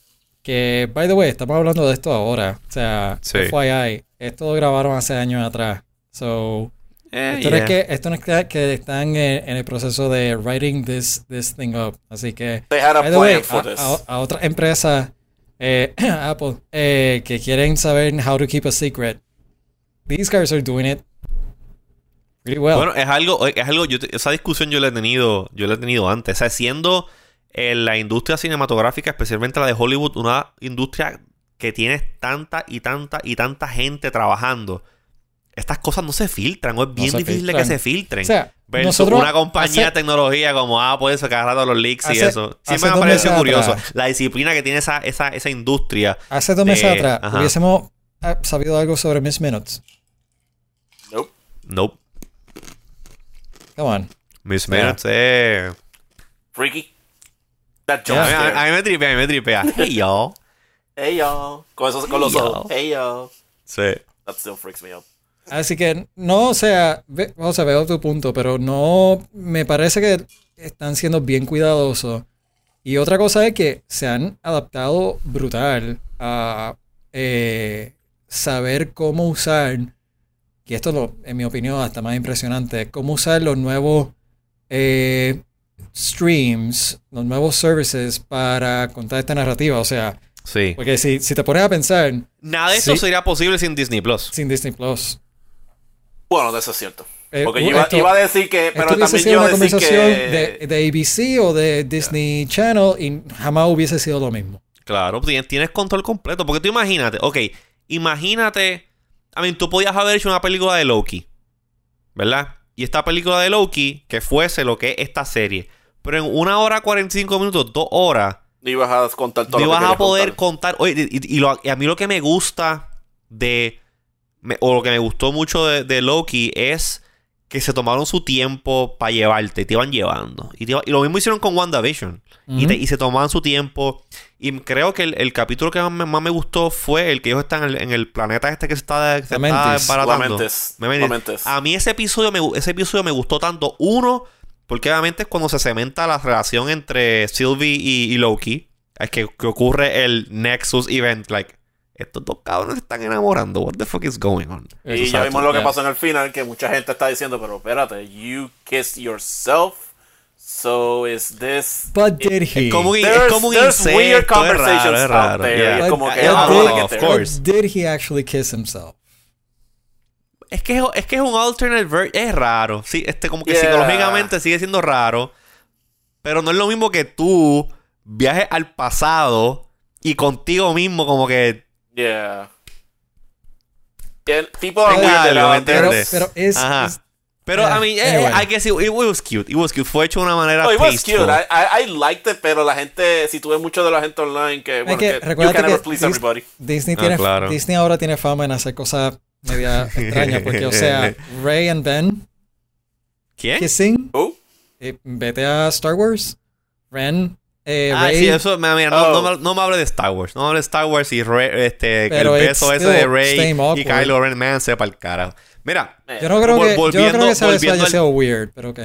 Que, by the way, estamos hablando de esto ahora. O sea, FYI, esto lo grabaron hace años atrás. So, eh, esto, no es que, esto no es que, están en, el proceso de writing this, this thing up. Así que, by the way, a, a otras empresas eh, Apple, eh, que quieren saber how to keep a secret. These guys are doing it pretty well. Bueno, es algo, es algo, esa discusión yo la he tenido, yo la he tenido antes. O sea, siendo eh, la industria cinematográfica, especialmente la de Hollywood, una industria que tiene tanta y tanta y tanta gente trabajando estas cosas no se filtran, o es bien difícil que se filtren. O sea, una compañía de tecnología como Apple, se cada rato los leaks y eso. Siempre me ha parecido curioso. La disciplina que tiene esa, esa, esa industria. Hace dos meses atrás, ¿hubiésemos ah, sabido algo sobre Miss Minutes? Nope. Nope. Come on. Miss Minutes eh. Freaky. That a, mí me tripea, a mí me tripea. Hey, yo. Hey, yo. Con, esos, con los ojos. Hey, yo. Sí. That still freaks me out. Así que no, o sea, o sea, veo tu punto, pero no, me parece que están siendo bien cuidadosos. Y otra cosa es que se han adaptado brutal a eh, saber cómo usar, y esto lo, en mi opinión hasta más impresionante, cómo usar los nuevos eh, streams, los nuevos services para contar esta narrativa. O sea, sí. porque si, te pones a pensar... Nada de esto sería posible sin Disney Plus. Sin Disney Plus. Bueno, de eso es cierto. Eh, Porque yo iba, a decir que. Pero también sido una conversación de, de, ABC o de Disney Channel y jamás hubiese sido lo mismo. Claro, tienes control completo. Porque tú imagínate, ok, imagínate. A mí, tú podías haber hecho una película de Loki, ¿verdad? Y esta película de Loki, que fuese lo que es esta serie. Pero en una hora 45 minutos, dos horas. No ibas a contar todo no ibas a poder contar. Oye, y, y a mí lo que me gusta de o lo que me gustó mucho de, Loki es que se tomaron su tiempo para llevarte, te iban llevando. Y, lo mismo hicieron con WandaVision. y, se tomaban su tiempo. Y creo que el, capítulo que más me, gustó fue el que ellos están en el, planeta este que se está, se A mí ese episodio, me, ese episodio me gustó tanto. Uno, porque obviamente es cuando se cementa la relación entre Sylvie y, Loki. Es que, que ocurre el Nexus Event, like estos dos cabrones se están enamorando. What the fuck is going on? Y ya vimos lo que pasó en el final, que mucha gente está diciendo, pero espérate, you kissed yourself. So is this? But did he? Es como, es como un insecto, weird conversations es raro, es raro. Yeah. Como que, did, of course. Did he actually kiss himself? Es que es, que es un alternate version. Es raro. Sí, este como que psicológicamente sigue siendo raro. Pero no es lo mismo que tú viajes al pasado y contigo mismo como que... Yeah. People are weird pero, pero es, pero, I mean, eh, I guess it, was cute. It was cute. Fue hecho de una manera oh, it was cute. I, I, liked it, pero la gente, si tú ves mucho de la gente online, que, bueno, que, que you can never please everybody. Disney, ah, tiene, Disney ahora tiene fama en hacer cosas media extrañas, porque, o sea, Ray and Ben ¿Quién? Kissing. Oh. Eh, vete a Star Wars. Ren eh, ah, sí, eso, mira, no, no, no, me hable de Star Wars. No me hable de Star Wars y este, el beso ese de Rey y Kylo Ren, man, sepa el cara. Mira, yo no creo que, yo no creo que beso haya sido weird, pero ok.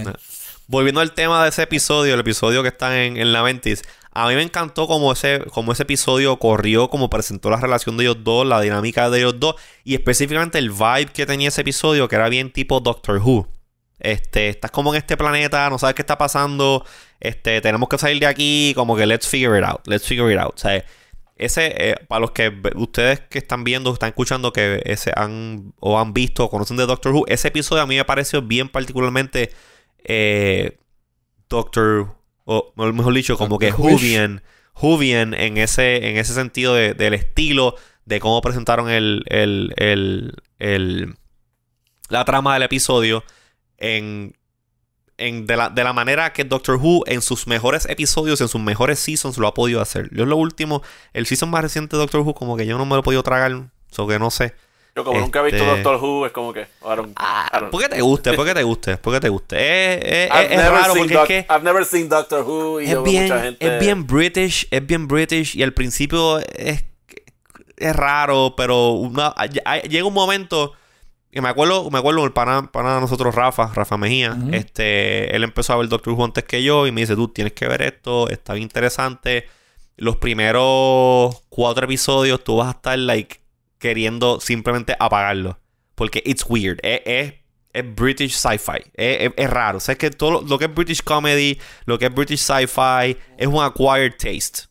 Volviendo al tema de ese episodio, el episodio que está en, en la Ventis, a mí me encantó como ese, como ese episodio corrió, como presentó la relación de ellos dos, la dinámica de ellos dos, y específicamente el vibe que tenía ese episodio, que era bien tipo Doctor Who. Este, estás como en este planeta, no sabes qué está pasando, este, tenemos que salir de aquí, como que let's figure it out, let's figure it out. O sea, ese, eh, para los que ustedes que están viendo, están escuchando, que ese han o han visto o conocen de Doctor Who, ese episodio a mí me pareció bien particularmente eh, Doctor, o mejor dicho, como que Whovian, Whovian en ese, en ese sentido del estilo, de cómo presentaron el, el, el, la trama del episodio en de, la, manera que Doctor Who en sus mejores episodios, en sus mejores seasons lo ha podido hacer. Yo es lo último, el season más reciente de Doctor Who, como que yo no me lo he podido tragar, so que no sé. Yo como nunca he visto este, Doctor Who, es como que... Ah, ¿Por qué te guste? ¿Por qué te guste? ¿Por qué te guste? Es, es, raro porque es que... I've never seen Doctor Who y es bien, mucha gente... Es bien British, es bien British y al principio es, es raro, pero llega un momento y me acuerdo, me acuerdo el pana, pana de nosotros, Rafa, Rafa Mejía. Este, él empezó a ver Doctor Who antes que yo y me dice, tú tienes que ver esto, está bien interesante. Los primeros cuatro episodios tú vas a estar like queriendo simplemente apagarlo. Porque it's weird. Es, es, British sci-fi. Es, es, raro. O sea, es que todo lo que es British comedy, lo que es British sci-fi, es un acquired taste.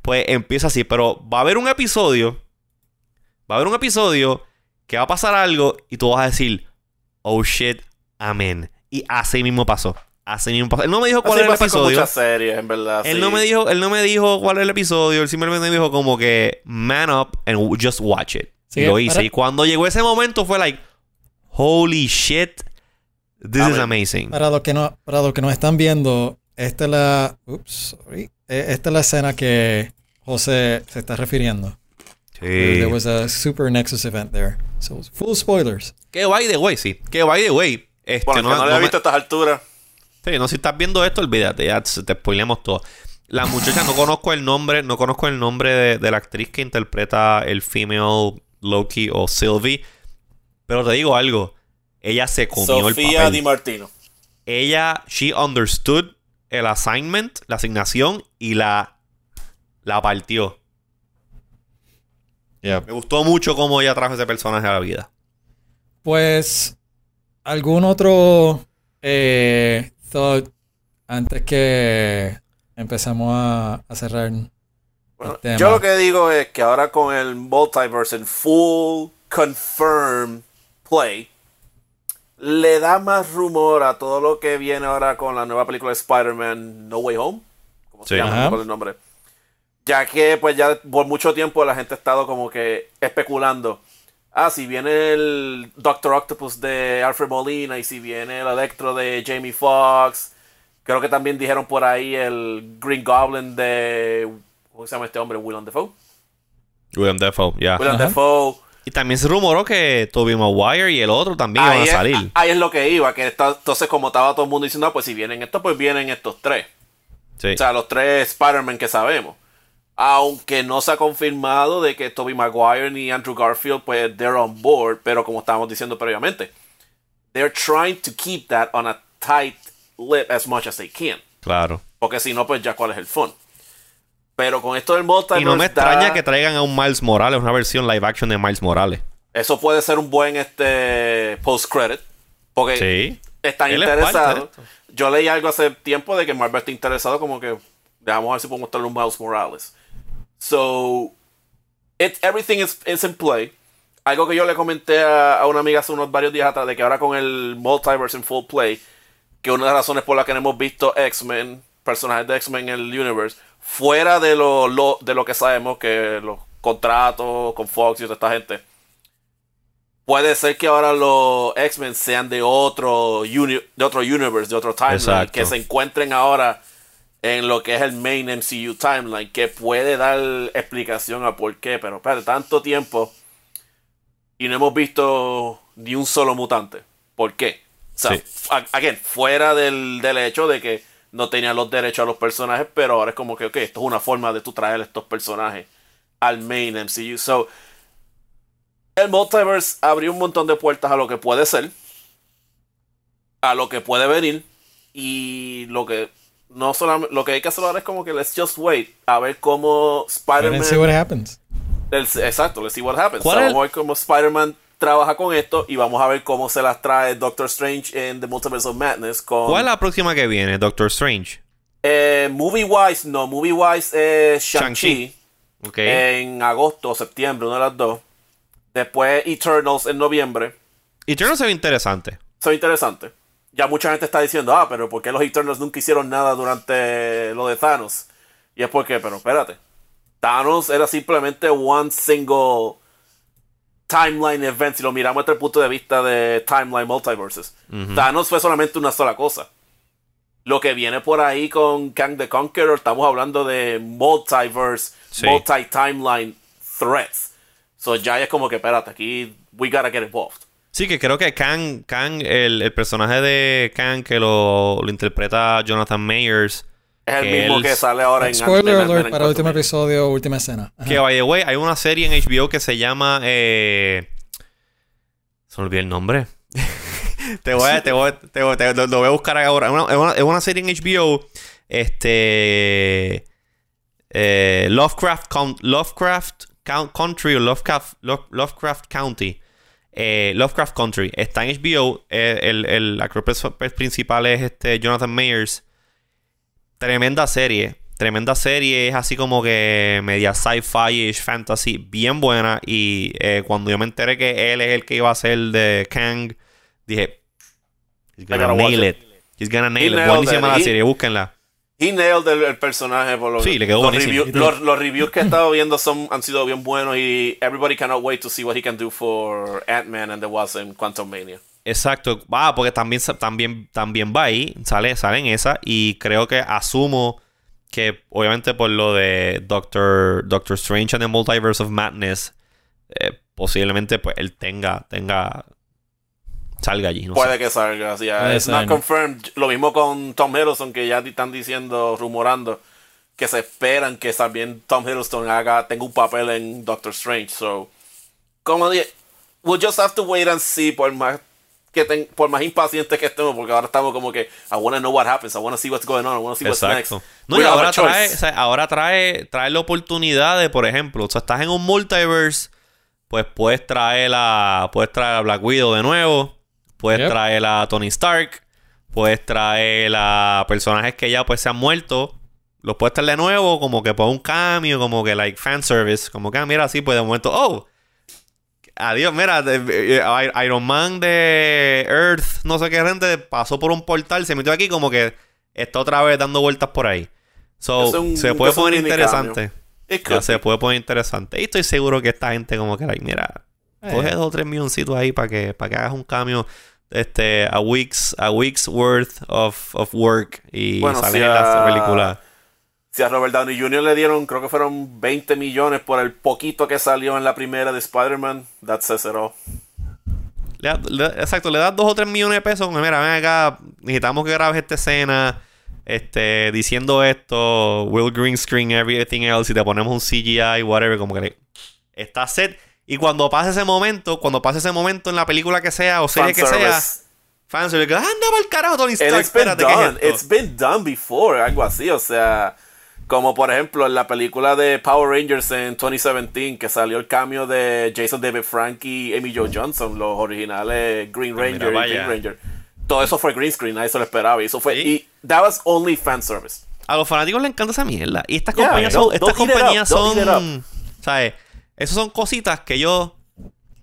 Pues empieza así. Pero va a haber un episodio. Va a haber un episodio que va a pasar algo y tú vas a decir, oh shit, amén. Y así mismo pasó. Así mismo pasó. Él no me dijo cuál era el episodio. muchas series, en verdad. Él, no me dijo, él no me dijo cuál era el episodio. Él simplemente me dijo como que, man up and just watch it. y lo hice. Y cuando llegó ese momento fue like, holy shit, this is amazing. Para los, que no, para los que no están viendo, esta es la. Ups, sorry. E, esta es la escena que José se está refiriendo. Sí. There was a Super Nexus event there. So, full spoilers. Que by the way, sí. Que by the way. Este, bueno, no, no, lo he visto a estas alturas. Sí, no, si estás viendo esto, olvídate, ya te spoileamos todo. La muchacha, no conozco el nombre, no conozco el nombre de, de la actriz que interpreta el female Loki o Sylvie. Pero te digo algo. Ella se comió el papel. Sofía Di Martino. Ella, she understood el assignment, la asignación y la, la partió. Me gustó mucho cómo ella trajo ese personaje a la vida. Pues, ¿algún otro eh, thought antes que empezamos a, cerrar? Yo lo que digo es que ahora con el multiverse en full confirm play, le da más rumor a todo lo que viene ahora con la nueva película de Spider-Man No Way Home. ¿Cómo se llama? el nombre? Ya que pues ya por mucho tiempo la gente ha estado como que especulando. Ah, si viene el Doctor Octopus de Alfred Molina y si viene el Electro de Jamie Foxx. Creo que también dijeron por ahí el Green Goblin de... ¿Cómo se llama este hombre? Willem Dafoe. William Dafoe, ya. William Dafoe. Y también se rumoró que Tobey Maguire y el otro también iban a salir. ahí es lo que iba, que entonces como estaba todo el mundo diciendo, ah, pues si vienen estos, pues vienen estos tres. O sea, los tres Spider-Man que sabemos aunque no se ha confirmado de que Toby Maguire ni Andrew Garfield pues they're on board, pero como estábamos diciendo previamente, they're trying to keep that on a tight lip as much as they can. Claro. Porque si no, pues ya cuál es el fun. Pero con esto del multiverse. Y no me extraña que traigan a un Miles Morales, una versión live action de Miles Morales. Eso puede ser un buen este post-credit. Porque sí. están interesados. Yo leí algo hace tiempo de que Marvel está interesado, como que. Vamos a ver si podemos traer un Miles Morales. So. It, everything is, is in play. Algo que yo le comenté a, una amiga hace unos varios días atrás, de que ahora con el multiverse in full play, que una de las razones por las que hemos visto X-Men, personajes de X-Men en el universe, fuera de lo, de lo que sabemos, que los contratos con Fox y toda esta gente, puede ser que ahora los X-Men sean de otro, de otro universe, de otro timeline, que se encuentren ahora en lo que es el main MCU timeline, que puede dar explicación a por qué, pero espérate, tanto tiempo y no hemos visto ni un solo mutante. ¿Por qué? O sea, again, fuera del, hecho de que no tenían los derechos a los personajes, pero ahora es como que, ok, esto es una forma de tú traer estos personajes al main MCU. So, el multiverse abrió un montón de puertas a lo que puede ser, a lo que puede venir, y lo que no solamente, lo que hay que hacer ahora es como que let's just wait a ver cómo Spider-Man. see what happens exacto, let's see what happens. vamos a ver cómo Spider-Man trabaja con esto y vamos a ver cómo se las trae Doctor Strange en The Multiverse of Madness. Con, ¿Cuál es la próxima que viene, Doctor Strange? Eh, movie wise, no, movie wise es Shang-Chi. En agosto o septiembre, una de las dos. Después Eternals en noviembre. Eternals se ve interesante. Se ve interesante. Ya mucha gente está diciendo, ah, pero ¿por qué los Eternals nunca hicieron nada durante lo de Thanos? Y es porque, pero espérate, Thanos era simplemente one single timeline event, si lo miramos desde el punto de vista de timeline multiverses. Thanos fue solamente una sola cosa. Lo que viene por ahí con Kang the Conqueror, estamos hablando de multiverse, multi-timeline threats. So ya es como que, espérate, aquí we gotta get involved. Sí, que creo que Kang, Kang el, personaje de Kang que lo, lo interpreta Jonathan Mayers, es el mismo que sale ahora en Spoiler alert para el último episodio, última escena. Que vaya, güey, hay una serie en HBO que se llama. Eh... Se me olvidó el nombre. te voy a, te voy, te voy, te, lo, voy a buscar ahora. Es una, es una, serie en HBO. Este. Eh, Lovecraft, Lovecraft Country o Lovecraft, Lovecraft County. Eh, Lovecraft Country. Está en HBO. Eh, el, el actor principal es este Jonathan Mayers. Tremenda serie. Tremenda serie. Es así como que media sci-fi-ish fantasy. Bien buena. Y eh, cuando yo me enteré que él es el que iba a ser de Kang, dije: He's gonna nail it. He's gonna nail it. Buenísima la serie. Búsquenla. He nailed el, personaje por lo Sí, le quedó los, buenísimo. los, reviews que he estado viendo son, han sido bien buenos y everybody cannot wait to see what he can do for Ant-Man and the Wasp in Quantum Mania. Exacto, va, porque también, también, también va ahí, sale, sale en esa, y creo que asumo que obviamente por lo de Doctor, Doctor Strange and the Multiverse of Madness, eh, posiblemente pues él tenga, tenga, salga allí. Puede que salga, sí, es not confirmed. Lo mismo con Tom Hiddleston, que ya están diciendo, rumorando, que se esperan que también Tom Hiddleston haga, tenga un papel en Doctor Strange, so, como dije, we'll just have to wait and see por más que por más impacientes que estemos, porque ahora estamos como que I wanna know what happens, I wanna see what's going on, I wanna see what's next. No, y ahora trae, ahora trae, trae la oportunidad de, por ejemplo, o sea, estás en un multiverse, pues puedes traer a, puedes traer a Black Widow de nuevo, puedes traer a Tony Stark, puedes traer a personajes que ya pues se han muerto, los puedes traer de nuevo, como que por un cambio, como que like fan service, como que ah, mira así, pues de momento, oh, Adiós, mira, eh, Iron Man de Earth, no sé qué gente, pasó por un portal, se metió aquí como que está otra vez dando vueltas por ahí. So, se puede poner interesante. se puede poner interesante. Y estoy seguro que esta gente como que, mira, eh. coge dos o tres milloncitos ahí para que, para que hagas un cambio este a weeks a weeks worth of, of work y bueno, en la película si a Robert Downey Jr. le dieron, creo que fueron 20 millones por el poquito que salió en la primera de Spider-Man, that says it all. exacto, le das 2 o 3 millones de pesos. Mira, ven acá, necesitamos que grabes esta escena. Este, diciendo esto, will green screen everything else y te ponemos un CGI, whatever, como que está set. Y cuando pase ese momento, cuando pase ese momento en la película que sea o serie que sea, fans anda para el carajo, Tony Stark, it's been done. It's been done before, algo así, o sea Como por ejemplo en la película de Power Rangers en 2017, que salió el cambio de Jason David Frank y Amy Jo Johnson, los originales Green ah, Ranger y Green Ranger. Todo eso fue green screen, nadie se lo esperaba. Y eso fue. Y that was only fan service. A los fanáticos les encanta esa mierda. Y estas compañías son. Estas compañías son. ¿Sabes? Esas son cositas que yo.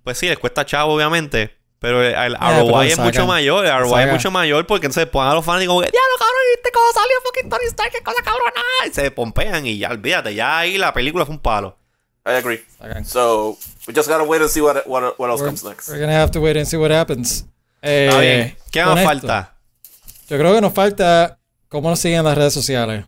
Pues sí, les cuesta chavo, obviamente. Pero el ROI es mucho mayor. El ROI es mucho mayor porque entonces ponen a los fanáticos como que, diablo, cabrón, ¿viste cómo salió fucking Tony Stark? ¿Qué cosa cabrona? Y se pompean y ya, olvídate, ya ahí la película fue un palo. I agree. So, we just gotta wait and see what, what, what else comes next. We're gonna have to wait and see what happens. Eh, ¿Qué nos falta? Yo creo que nos falta cómo nos siguen las redes sociales.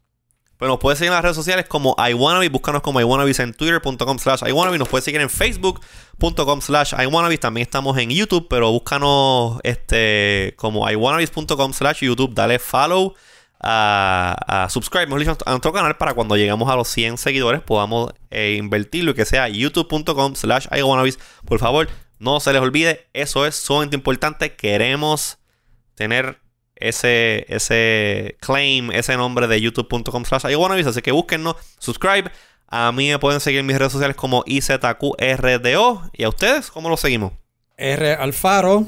Pues nos puedes seguir en las redes sociales como iWannabe, búscanos como iWannabes en twitter.com slash iWannabe, nos puedes seguir en facebook.com slash iWannabes, también estamos en YouTube, pero búscanos este, como iWannabes.com slash YouTube, dale follow, a, a subscribe, a nuestro canal para cuando lleguemos a los 100 seguidores podamos eh, invertirlo y que sea. youtube.com slash iWannabes, por favor, no se les olvide, eso es sumamente importante, queremos tener ese, ese claim, ese nombre de youtube.com slash Así que búsquennos, subscribe. A mí me pueden seguir en mis redes sociales como IZQRDO. ¿Y a ustedes cómo lo seguimos? R Alfaro.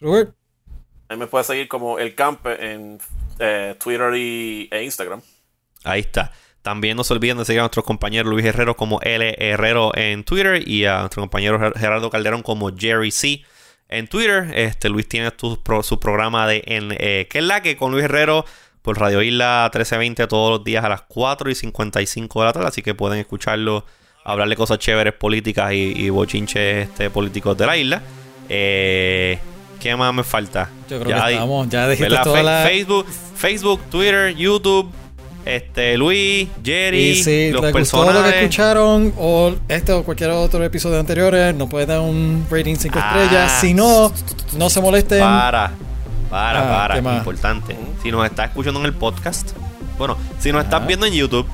Robert. A mí me pueden seguir como El Campe en eh, Twitter y, e Instagram. Ahí está. También no se olviden de seguir a nuestro compañero Luis Herrero como L Herrero en Twitter y a nuestro compañero Gerardo Calderón como Jerry C en Twitter. Este, Luis tiene su programa de en, eh, que es la que con Luis Herrero por Radio Isla 1320 todos los días a las 4 y 55 de la tarde. Así que pueden escucharlo, hablarle cosas chéveres políticas y, bochinches este, políticos de la isla. Eh, ¿Qué más me falta? Yo creo ya que estamos, ya dijiste toda la... Facebook, Facebook, Twitter, YouTube este, Luis, Jerry, y si los personajes. lo que escucharon o este o cualquier otro episodio anteriores, nos puede dar un rating 5 estrellas. Ah. Si no, no se molesten. Para, para, ah, para. Importante. Si nos está escuchando en el podcast, bueno, si nos estás viendo en YouTube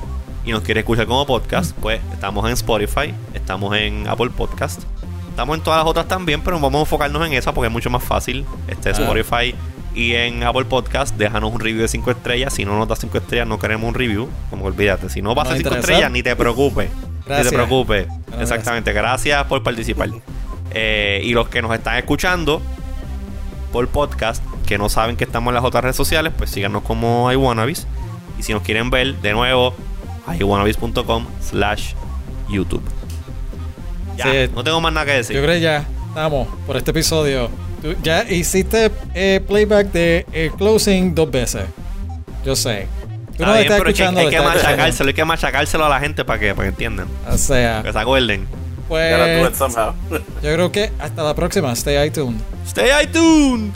y nos quieres escuchar como podcast, pues estamos en Spotify, estamos en Apple Podcast. Estamos en todas las otras también, pero vamos a enfocarnos en esa porque es mucho más fácil. Este Spotify y en Apple Podcast, déjanos un review de 5 estrellas. Si no nos das 5 estrellas, no queremos un review. Como olvídate. Si no vas a 5 estrellas, ni te preocupes. Ni te preocupes. Exactamente. Gracias por participar. Eh, y los que nos están escuchando por podcast, que no saben que estamos en las otras redes sociales, pues síganos como iWannabes. Y si nos quieren ver, de nuevo, iWannabes.com slash YouTube. Ya, no tengo más nada que decir. Yo creo que ya estamos por este episodio ya hiciste eh, playback de eh, closing dos veces. Yo sé. Tú no estás escuchando. Hay que, hay que machacárselo, hay que machacárselo a la gente para que, para que entiendan. O sea. Que se acuerden. Pues. yo creo que hasta la próxima. Stay iTunes. Stay iTunes.